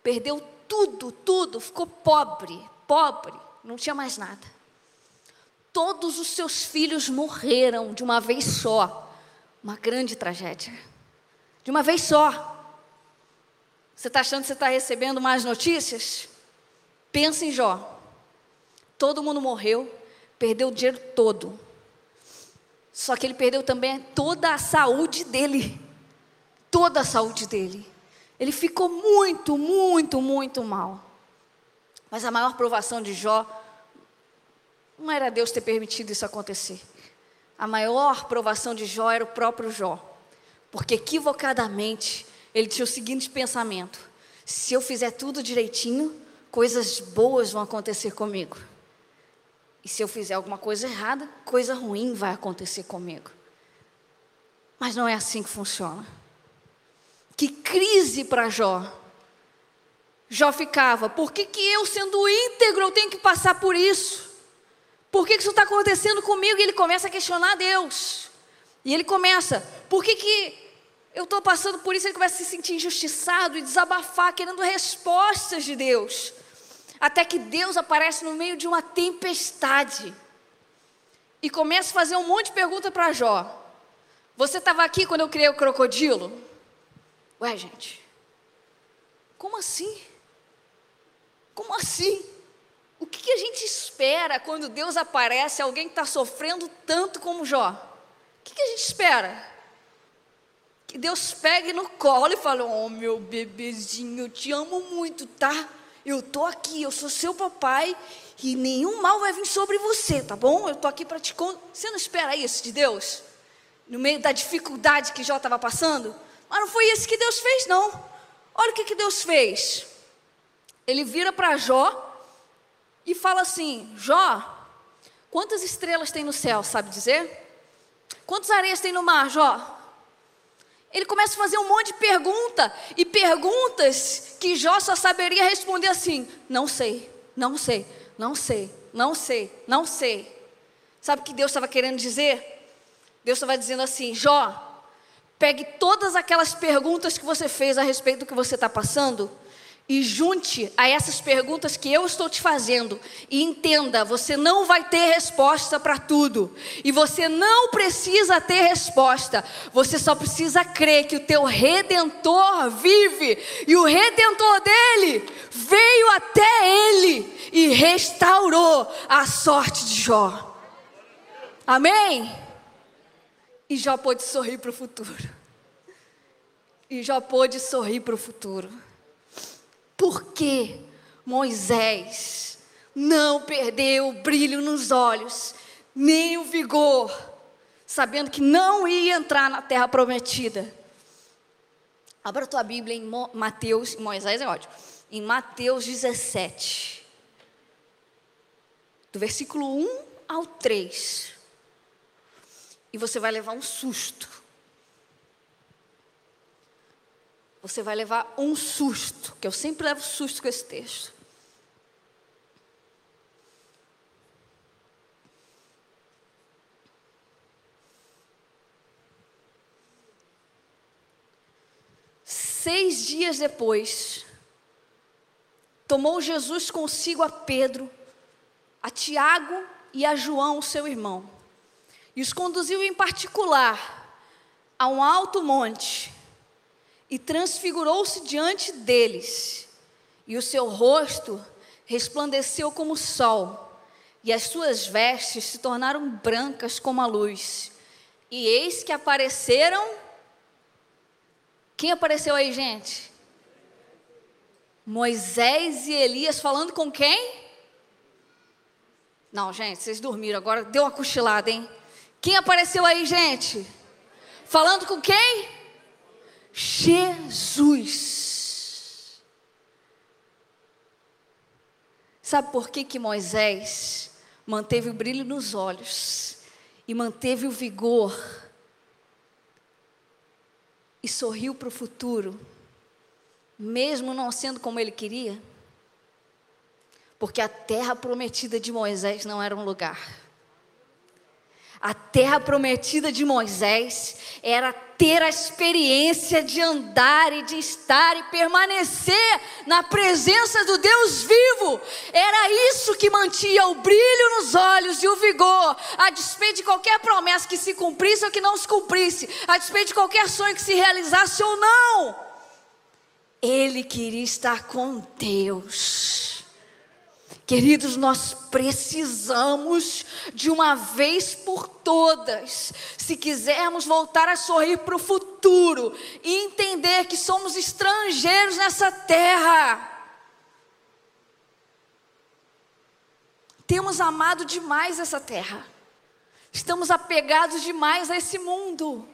Perdeu tudo, tudo, ficou pobre, pobre, não tinha mais nada. Todos os seus filhos morreram de uma vez só. Uma grande tragédia. De uma vez só. Você está achando que você está recebendo mais notícias? Pensa em Jó. Todo mundo morreu, perdeu o dinheiro todo. Só que ele perdeu também toda a saúde dele. Toda a saúde dele. Ele ficou muito, muito, muito mal. Mas a maior provação de Jó não era Deus ter permitido isso acontecer. A maior provação de Jó era o próprio Jó. Porque equivocadamente ele tinha o seguinte pensamento: se eu fizer tudo direitinho, coisas boas vão acontecer comigo. E se eu fizer alguma coisa errada, coisa ruim vai acontecer comigo. Mas não é assim que funciona. Que crise para Jó. Jó ficava, por que, que eu, sendo íntegro, eu tenho que passar por isso? Por que, que isso está acontecendo comigo? E ele começa a questionar Deus. E ele começa, por que, que eu estou passando por isso? Ele começa a se sentir injustiçado e desabafar, querendo respostas de Deus. Até que Deus aparece no meio de uma tempestade. E começa a fazer um monte de pergunta para Jó. Você estava aqui quando eu criei o crocodilo? Ué, gente, como assim? Como assim? O que, a gente espera quando Deus aparece alguém que está sofrendo tanto como Jó? O que, que a gente espera? Que Deus pegue no colo e fale: Oh, meu bebezinho, eu te amo muito, tá? Eu tô aqui, eu sou seu papai e nenhum mal vai vir sobre você, tá bom? Eu tô aqui para te contar. Você não espera isso de Deus? No meio da dificuldade que Jó estava passando? Mas não foi isso que Deus fez, não. Olha o que, que Deus fez. Ele vira para Jó e fala assim: Jó, quantas estrelas tem no céu, sabe dizer? Quantas areias tem no mar, Jó? Ele começa a fazer um monte de pergunta e perguntas que Jó só saberia responder assim: não sei, não sei, não sei, não sei, não sei. Sabe o que Deus estava querendo dizer? Deus estava dizendo assim: Jó, pegue todas aquelas perguntas que você fez a respeito do que você está passando e junte a essas perguntas que eu estou te fazendo e entenda, você não vai ter resposta para tudo. E você não precisa ter resposta. Você só precisa crer que o teu redentor vive e o redentor dele veio até ele e restaurou a sorte de Jó. Amém? E Jó pôde sorrir para o futuro. E Jó pôde sorrir para o futuro. Por que Moisés não perdeu o brilho nos olhos, nem o vigor, sabendo que não ia entrar na terra prometida? Abra tua Bíblia em Mateus, Moisés é ótimo, em Mateus 17, do versículo 1 ao 3. E você vai levar um susto. Você vai levar um susto, que eu sempre levo susto com esse texto. Seis dias depois, tomou Jesus consigo a Pedro, a Tiago e a João, seu irmão, e os conduziu em particular a um alto monte e transfigurou-se diante deles, e o seu rosto resplandeceu como o sol, e as suas vestes se tornaram brancas como a luz. E eis que apareceram. Quem apareceu aí, gente? Moisés e Elias falando com quem? Não, gente, vocês dormiram, agora deu uma cochilada, hein? Quem apareceu aí, gente? Falando com quem? Jesus. Sabe por que que Moisés manteve o brilho nos olhos e manteve o vigor e sorriu para o futuro, mesmo não sendo como ele queria? Porque a terra prometida de Moisés não era um lugar. A terra prometida de Moisés era ter a experiência de andar e de estar e permanecer na presença do Deus vivo. Era isso que mantinha o brilho nos olhos e o vigor, a despeito de qualquer promessa que se cumprisse ou que não se cumprisse, a despeito de qualquer sonho que se realizasse ou não. Ele queria estar com Deus. Queridos, nós precisamos de uma vez por todas, se quisermos voltar a sorrir para o futuro e entender que somos estrangeiros nessa terra. Temos amado demais essa terra, estamos apegados demais a esse mundo.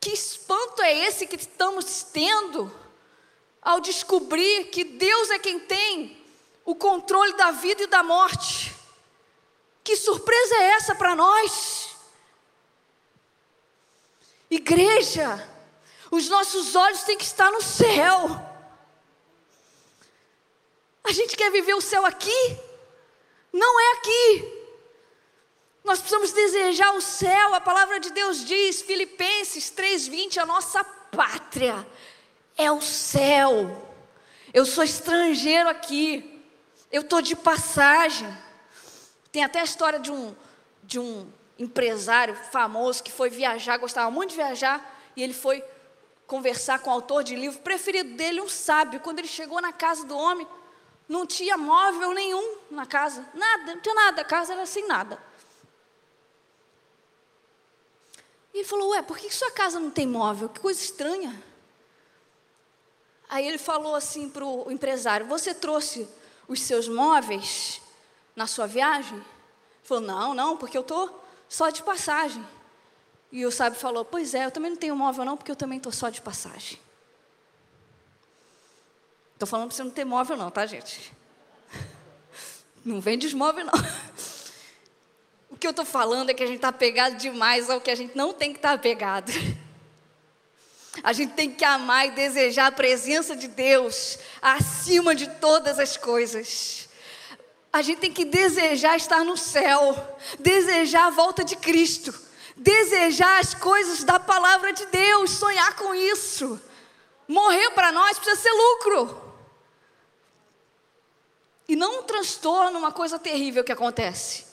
Que espanto é esse que estamos tendo? Ao descobrir que Deus é quem tem o controle da vida e da morte. Que surpresa é essa para nós? Igreja, os nossos olhos têm que estar no céu. A gente quer viver o céu aqui? Não é aqui. Nós precisamos desejar o céu. A palavra de Deus diz, Filipenses 3:20, a nossa pátria é o céu. Eu sou estrangeiro aqui. Eu estou de passagem. Tem até a história de um, de um empresário famoso que foi viajar, gostava muito de viajar, e ele foi conversar com o autor de livro preferido dele, um sábio. Quando ele chegou na casa do homem, não tinha móvel nenhum na casa, nada, não tinha nada, a casa era sem nada. E ele falou: Ué, por que sua casa não tem móvel? Que coisa estranha. Aí ele falou assim para o empresário: Você trouxe os seus móveis na sua viagem? Ele falou: Não, não, porque eu estou só de passagem. E o sábio falou: Pois é, eu também não tenho móvel, não, porque eu também estou só de passagem. Estou falando para você não ter móvel, não, tá, gente? Não vende os móveis, não. O que eu estou falando é que a gente está apegado demais ao que a gente não tem que estar tá apegado. A gente tem que amar e desejar a presença de Deus acima de todas as coisas. A gente tem que desejar estar no céu, desejar a volta de Cristo, desejar as coisas da palavra de Deus, sonhar com isso. Morrer para nós precisa ser lucro. E não um transtorno, uma coisa terrível que acontece.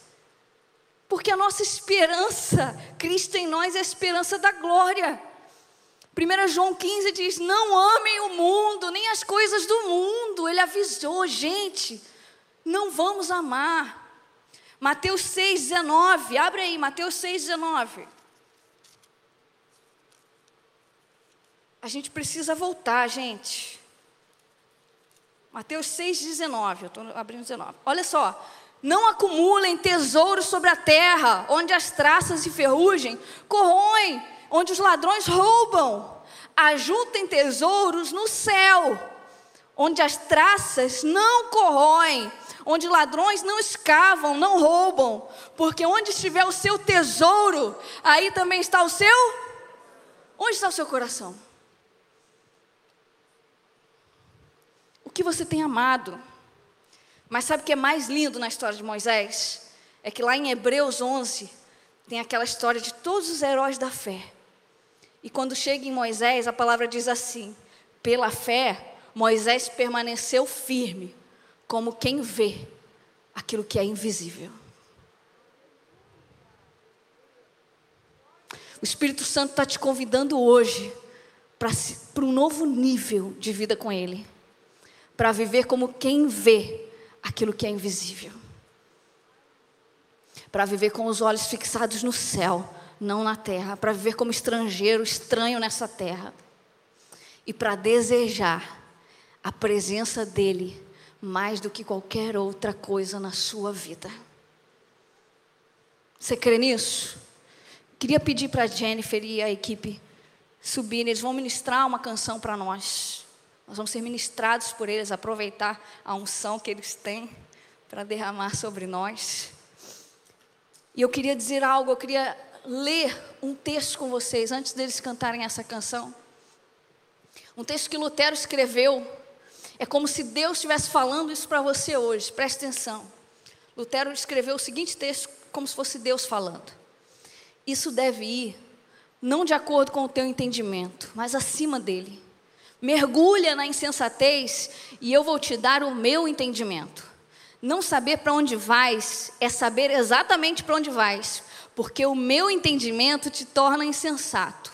Porque a nossa esperança, Cristo em nós é a esperança da glória. 1 João 15 diz: Não amem o mundo, nem as coisas do mundo. Ele avisou, gente, não vamos amar. Mateus 6,19, abre aí, Mateus 6,19. A gente precisa voltar, gente. Mateus 6,19, eu estou abrindo 19. Olha só. Não acumulem tesouros sobre a terra, onde as traças e ferrugem corroem onde os ladrões roubam. Ajuntem tesouros no céu, onde as traças não corroem, onde ladrões não escavam, não roubam, porque onde estiver o seu tesouro, aí também está o seu. Onde está o seu coração? O que você tem amado? Mas sabe o que é mais lindo na história de Moisés? É que lá em Hebreus 11 tem aquela história de todos os heróis da fé e quando chega em Moisés, a palavra diz assim: pela fé, Moisés permaneceu firme, como quem vê aquilo que é invisível. O Espírito Santo está te convidando hoje para um novo nível de vida com Ele, para viver como quem vê aquilo que é invisível, para viver com os olhos fixados no céu, não na terra, para viver como estrangeiro, estranho nessa terra, e para desejar a presença dEle mais do que qualquer outra coisa na sua vida. Você crê nisso? Queria pedir para a Jennifer e a equipe subirem, eles vão ministrar uma canção para nós. Nós vamos ser ministrados por eles, aproveitar a unção que eles têm para derramar sobre nós. E eu queria dizer algo, eu queria ler um texto com vocês antes deles cantarem essa canção. Um texto que Lutero escreveu. É como se Deus estivesse falando isso para você hoje, preste atenção. Lutero escreveu o seguinte texto como se fosse Deus falando. Isso deve ir não de acordo com o teu entendimento, mas acima dele. Mergulha na insensatez e eu vou te dar o meu entendimento. Não saber para onde vais é saber exatamente para onde vais, porque o meu entendimento te torna insensato.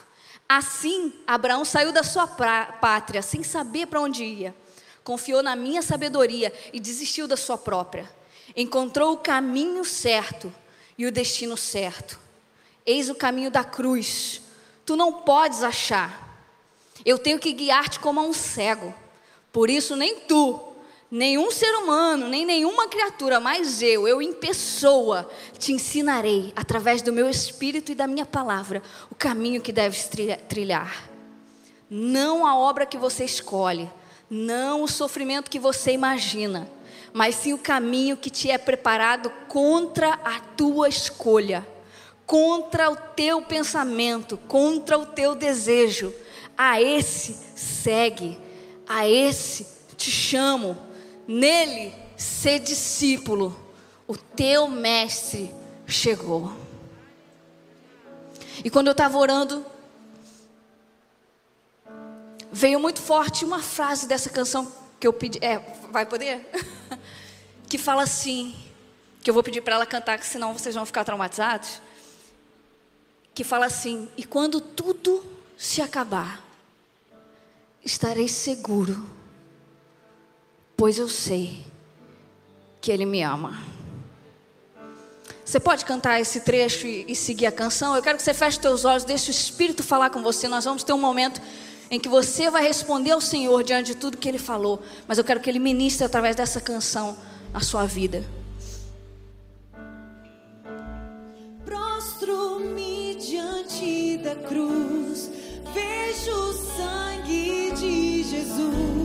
Assim, Abraão saiu da sua pátria sem saber para onde ia. Confiou na minha sabedoria e desistiu da sua própria. Encontrou o caminho certo e o destino certo. Eis o caminho da cruz. Tu não podes achar. Eu tenho que guiar-te como a um cego. Por isso, nem tu, nenhum ser humano, nem nenhuma criatura, mas eu, eu em pessoa, te ensinarei, através do meu espírito e da minha palavra, o caminho que deves trilhar. Não a obra que você escolhe, não o sofrimento que você imagina, mas sim o caminho que te é preparado contra a tua escolha contra o teu pensamento, contra o teu desejo. A esse segue, a esse te chamo, nele ser discípulo. O teu mestre chegou. E quando eu estava orando, veio muito forte uma frase dessa canção que eu pedi. É, vai poder? que fala assim, que eu vou pedir para ela cantar, que senão vocês vão ficar traumatizados que fala assim: E quando tudo se acabar, estarei seguro, pois eu sei que Ele me ama. Você pode cantar esse trecho e, e seguir a canção? Eu quero que você feche seus olhos, deixe o Espírito falar com você. Nós vamos ter um momento em que você vai responder ao Senhor diante de tudo que Ele falou. Mas eu quero que Ele ministre através dessa canção na sua vida. da cruz, vejo o sangue de Jesus.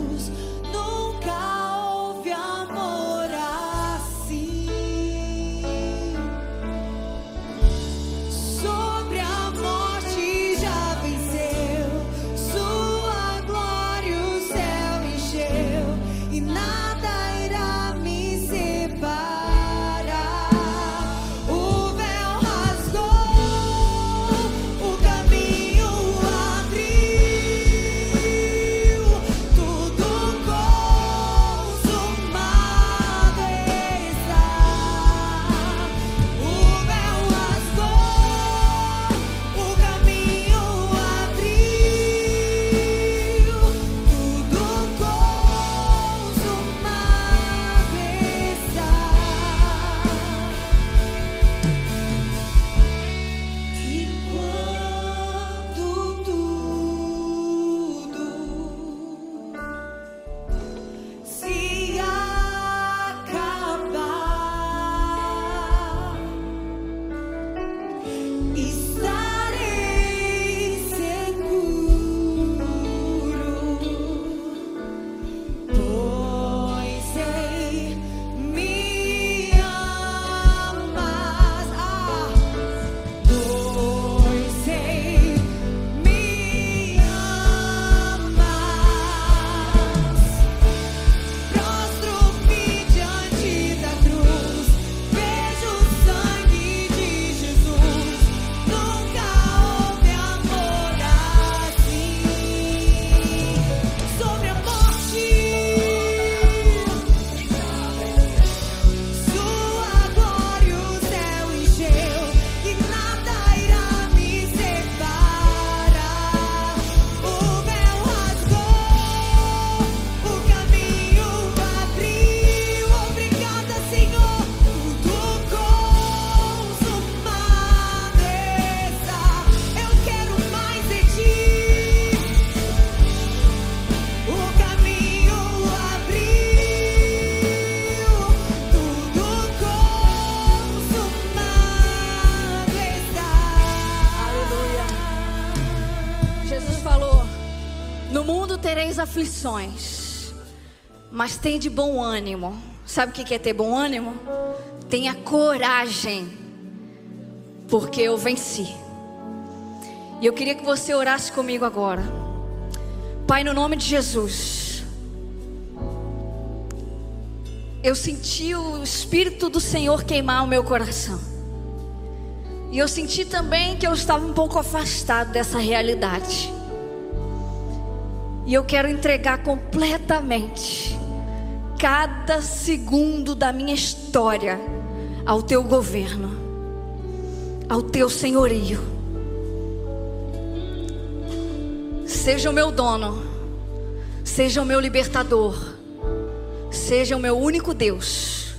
Aflições, mas tem de bom ânimo. Sabe o que é ter bom ânimo? Tenha coragem, porque eu venci. E eu queria que você orasse comigo agora. Pai, no nome de Jesus. Eu senti o Espírito do Senhor queimar o meu coração. E eu senti também que eu estava um pouco afastado dessa realidade. E eu quero entregar completamente cada segundo da minha história ao teu governo, ao teu senhorio. Seja o meu dono, seja o meu libertador, seja o meu único Deus.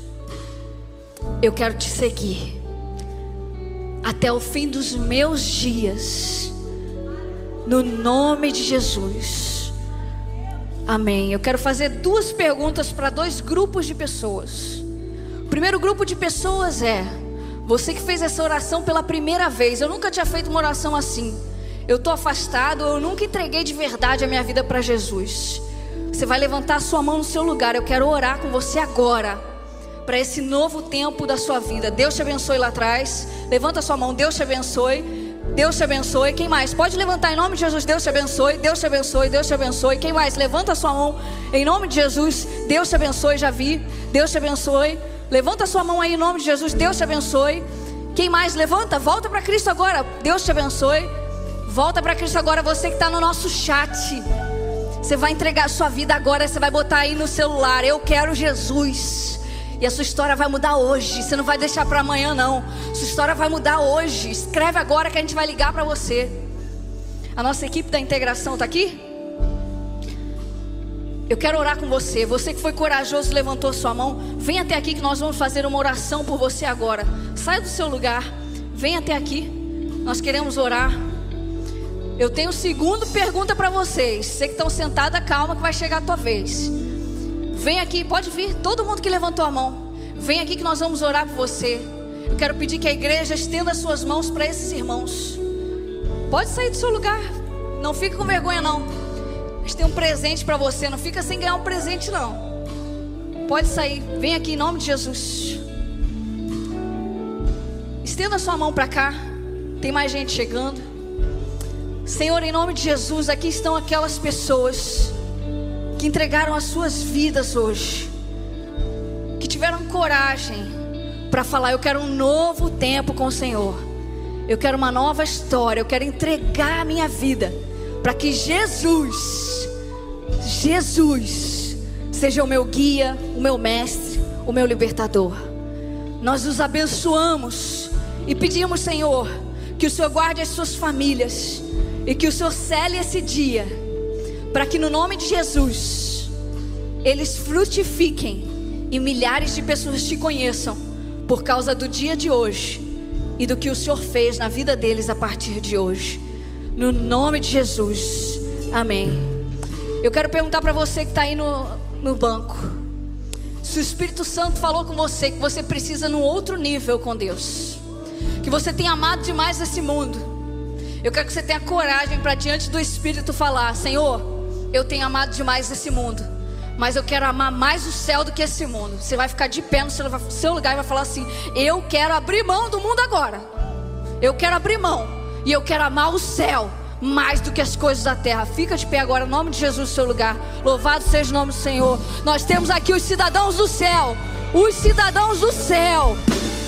Eu quero te seguir até o fim dos meus dias, no nome de Jesus. Amém. Eu quero fazer duas perguntas para dois grupos de pessoas. O primeiro grupo de pessoas é: você que fez essa oração pela primeira vez, eu nunca tinha feito uma oração assim. Eu estou afastado, eu nunca entreguei de verdade a minha vida para Jesus. Você vai levantar a sua mão no seu lugar. Eu quero orar com você agora para esse novo tempo da sua vida. Deus te abençoe lá atrás. Levanta a sua mão. Deus te abençoe. Deus te abençoe. Quem mais? Pode levantar em nome de Jesus. Deus te abençoe. Deus te abençoe. Deus te abençoe. Quem mais? Levanta a sua mão em nome de Jesus. Deus te abençoe. Já vi. Deus te abençoe. Levanta a sua mão aí em nome de Jesus. Deus te abençoe. Quem mais? Levanta. Volta para Cristo agora. Deus te abençoe. Volta para Cristo agora. Você que está no nosso chat. Você vai entregar a sua vida agora. Você vai botar aí no celular. Eu quero Jesus. E a sua história vai mudar hoje. Você não vai deixar para amanhã, não. Sua história vai mudar hoje. Escreve agora que a gente vai ligar para você. A nossa equipe da integração está aqui? Eu quero orar com você. Você que foi corajoso, levantou sua mão. Vem até aqui que nós vamos fazer uma oração por você agora. Sai do seu lugar. Vem até aqui. Nós queremos orar. Eu tenho segunda pergunta para vocês. Você que estão sentada, calma que vai chegar a tua vez. Vem aqui, pode vir, todo mundo que levantou a mão. Vem aqui que nós vamos orar por você. Eu quero pedir que a igreja estenda suas mãos para esses irmãos. Pode sair do seu lugar. Não fique com vergonha não. Gente tem um presente para você, não fica sem ganhar um presente não. Pode sair. Vem aqui em nome de Jesus. Estenda sua mão para cá. Tem mais gente chegando. Senhor, em nome de Jesus, aqui estão aquelas pessoas que entregaram as suas vidas hoje, que tiveram coragem para falar: Eu quero um novo tempo com o Senhor, eu quero uma nova história, eu quero entregar a minha vida para que Jesus, Jesus, seja o meu guia, o meu mestre, o meu libertador. Nós os abençoamos e pedimos, Senhor, que o Senhor guarde as suas famílias e que o Senhor cele esse dia para que no nome de Jesus eles frutifiquem e milhares de pessoas te conheçam por causa do dia de hoje e do que o Senhor fez na vida deles a partir de hoje. No nome de Jesus, amém. Eu quero perguntar para você que está aí no, no banco: se o Espírito Santo falou com você que você precisa num outro nível com Deus, que você tem amado demais esse mundo, eu quero que você tenha coragem para diante do Espírito falar: Senhor eu tenho amado demais esse mundo, mas eu quero amar mais o céu do que esse mundo. Você vai ficar de pé no seu lugar e vai falar assim: Eu quero abrir mão do mundo agora. Eu quero abrir mão e eu quero amar o céu mais do que as coisas da terra. Fica de pé agora, em nome de Jesus, no seu lugar. Louvado seja o nome do Senhor. Nós temos aqui os cidadãos do céu, os cidadãos do céu,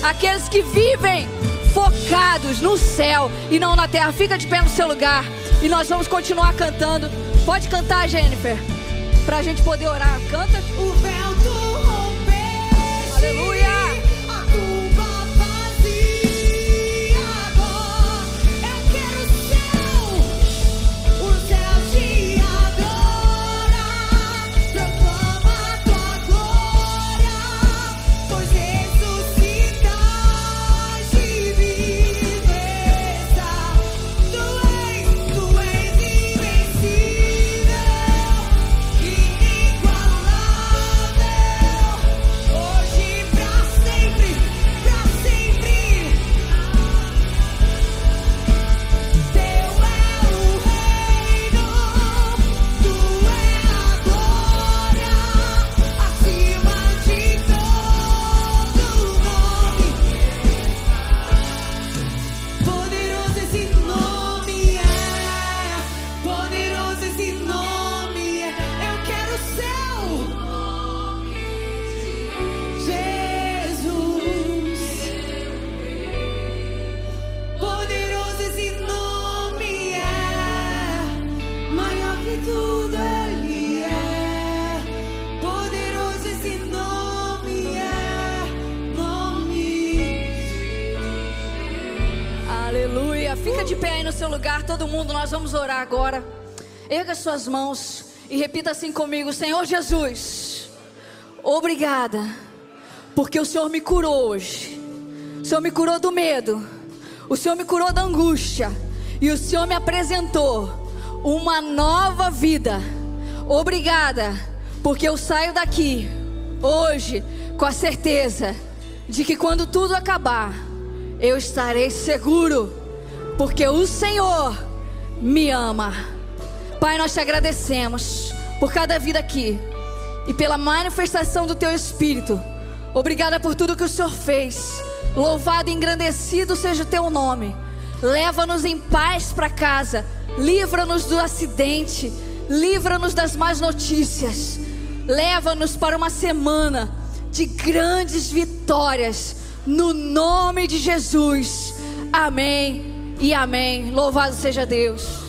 aqueles que vivem focados no céu e não na terra. Fica de pé no seu lugar e nós vamos continuar cantando. Pode cantar, Jennifer, para a gente poder orar. Canta. O vento Erga suas mãos e repita assim comigo: Senhor Jesus, obrigada, porque o Senhor me curou hoje. O Senhor me curou do medo, o Senhor me curou da angústia, e o Senhor me apresentou uma nova vida. Obrigada, porque eu saio daqui hoje com a certeza de que quando tudo acabar, eu estarei seguro, porque o Senhor me ama. Pai, nós te agradecemos por cada vida aqui e pela manifestação do teu Espírito. Obrigada por tudo que o Senhor fez. Louvado e engrandecido seja o teu nome. Leva-nos em paz para casa. Livra-nos do acidente. Livra-nos das más notícias. Leva-nos para uma semana de grandes vitórias. No nome de Jesus. Amém e amém. Louvado seja Deus.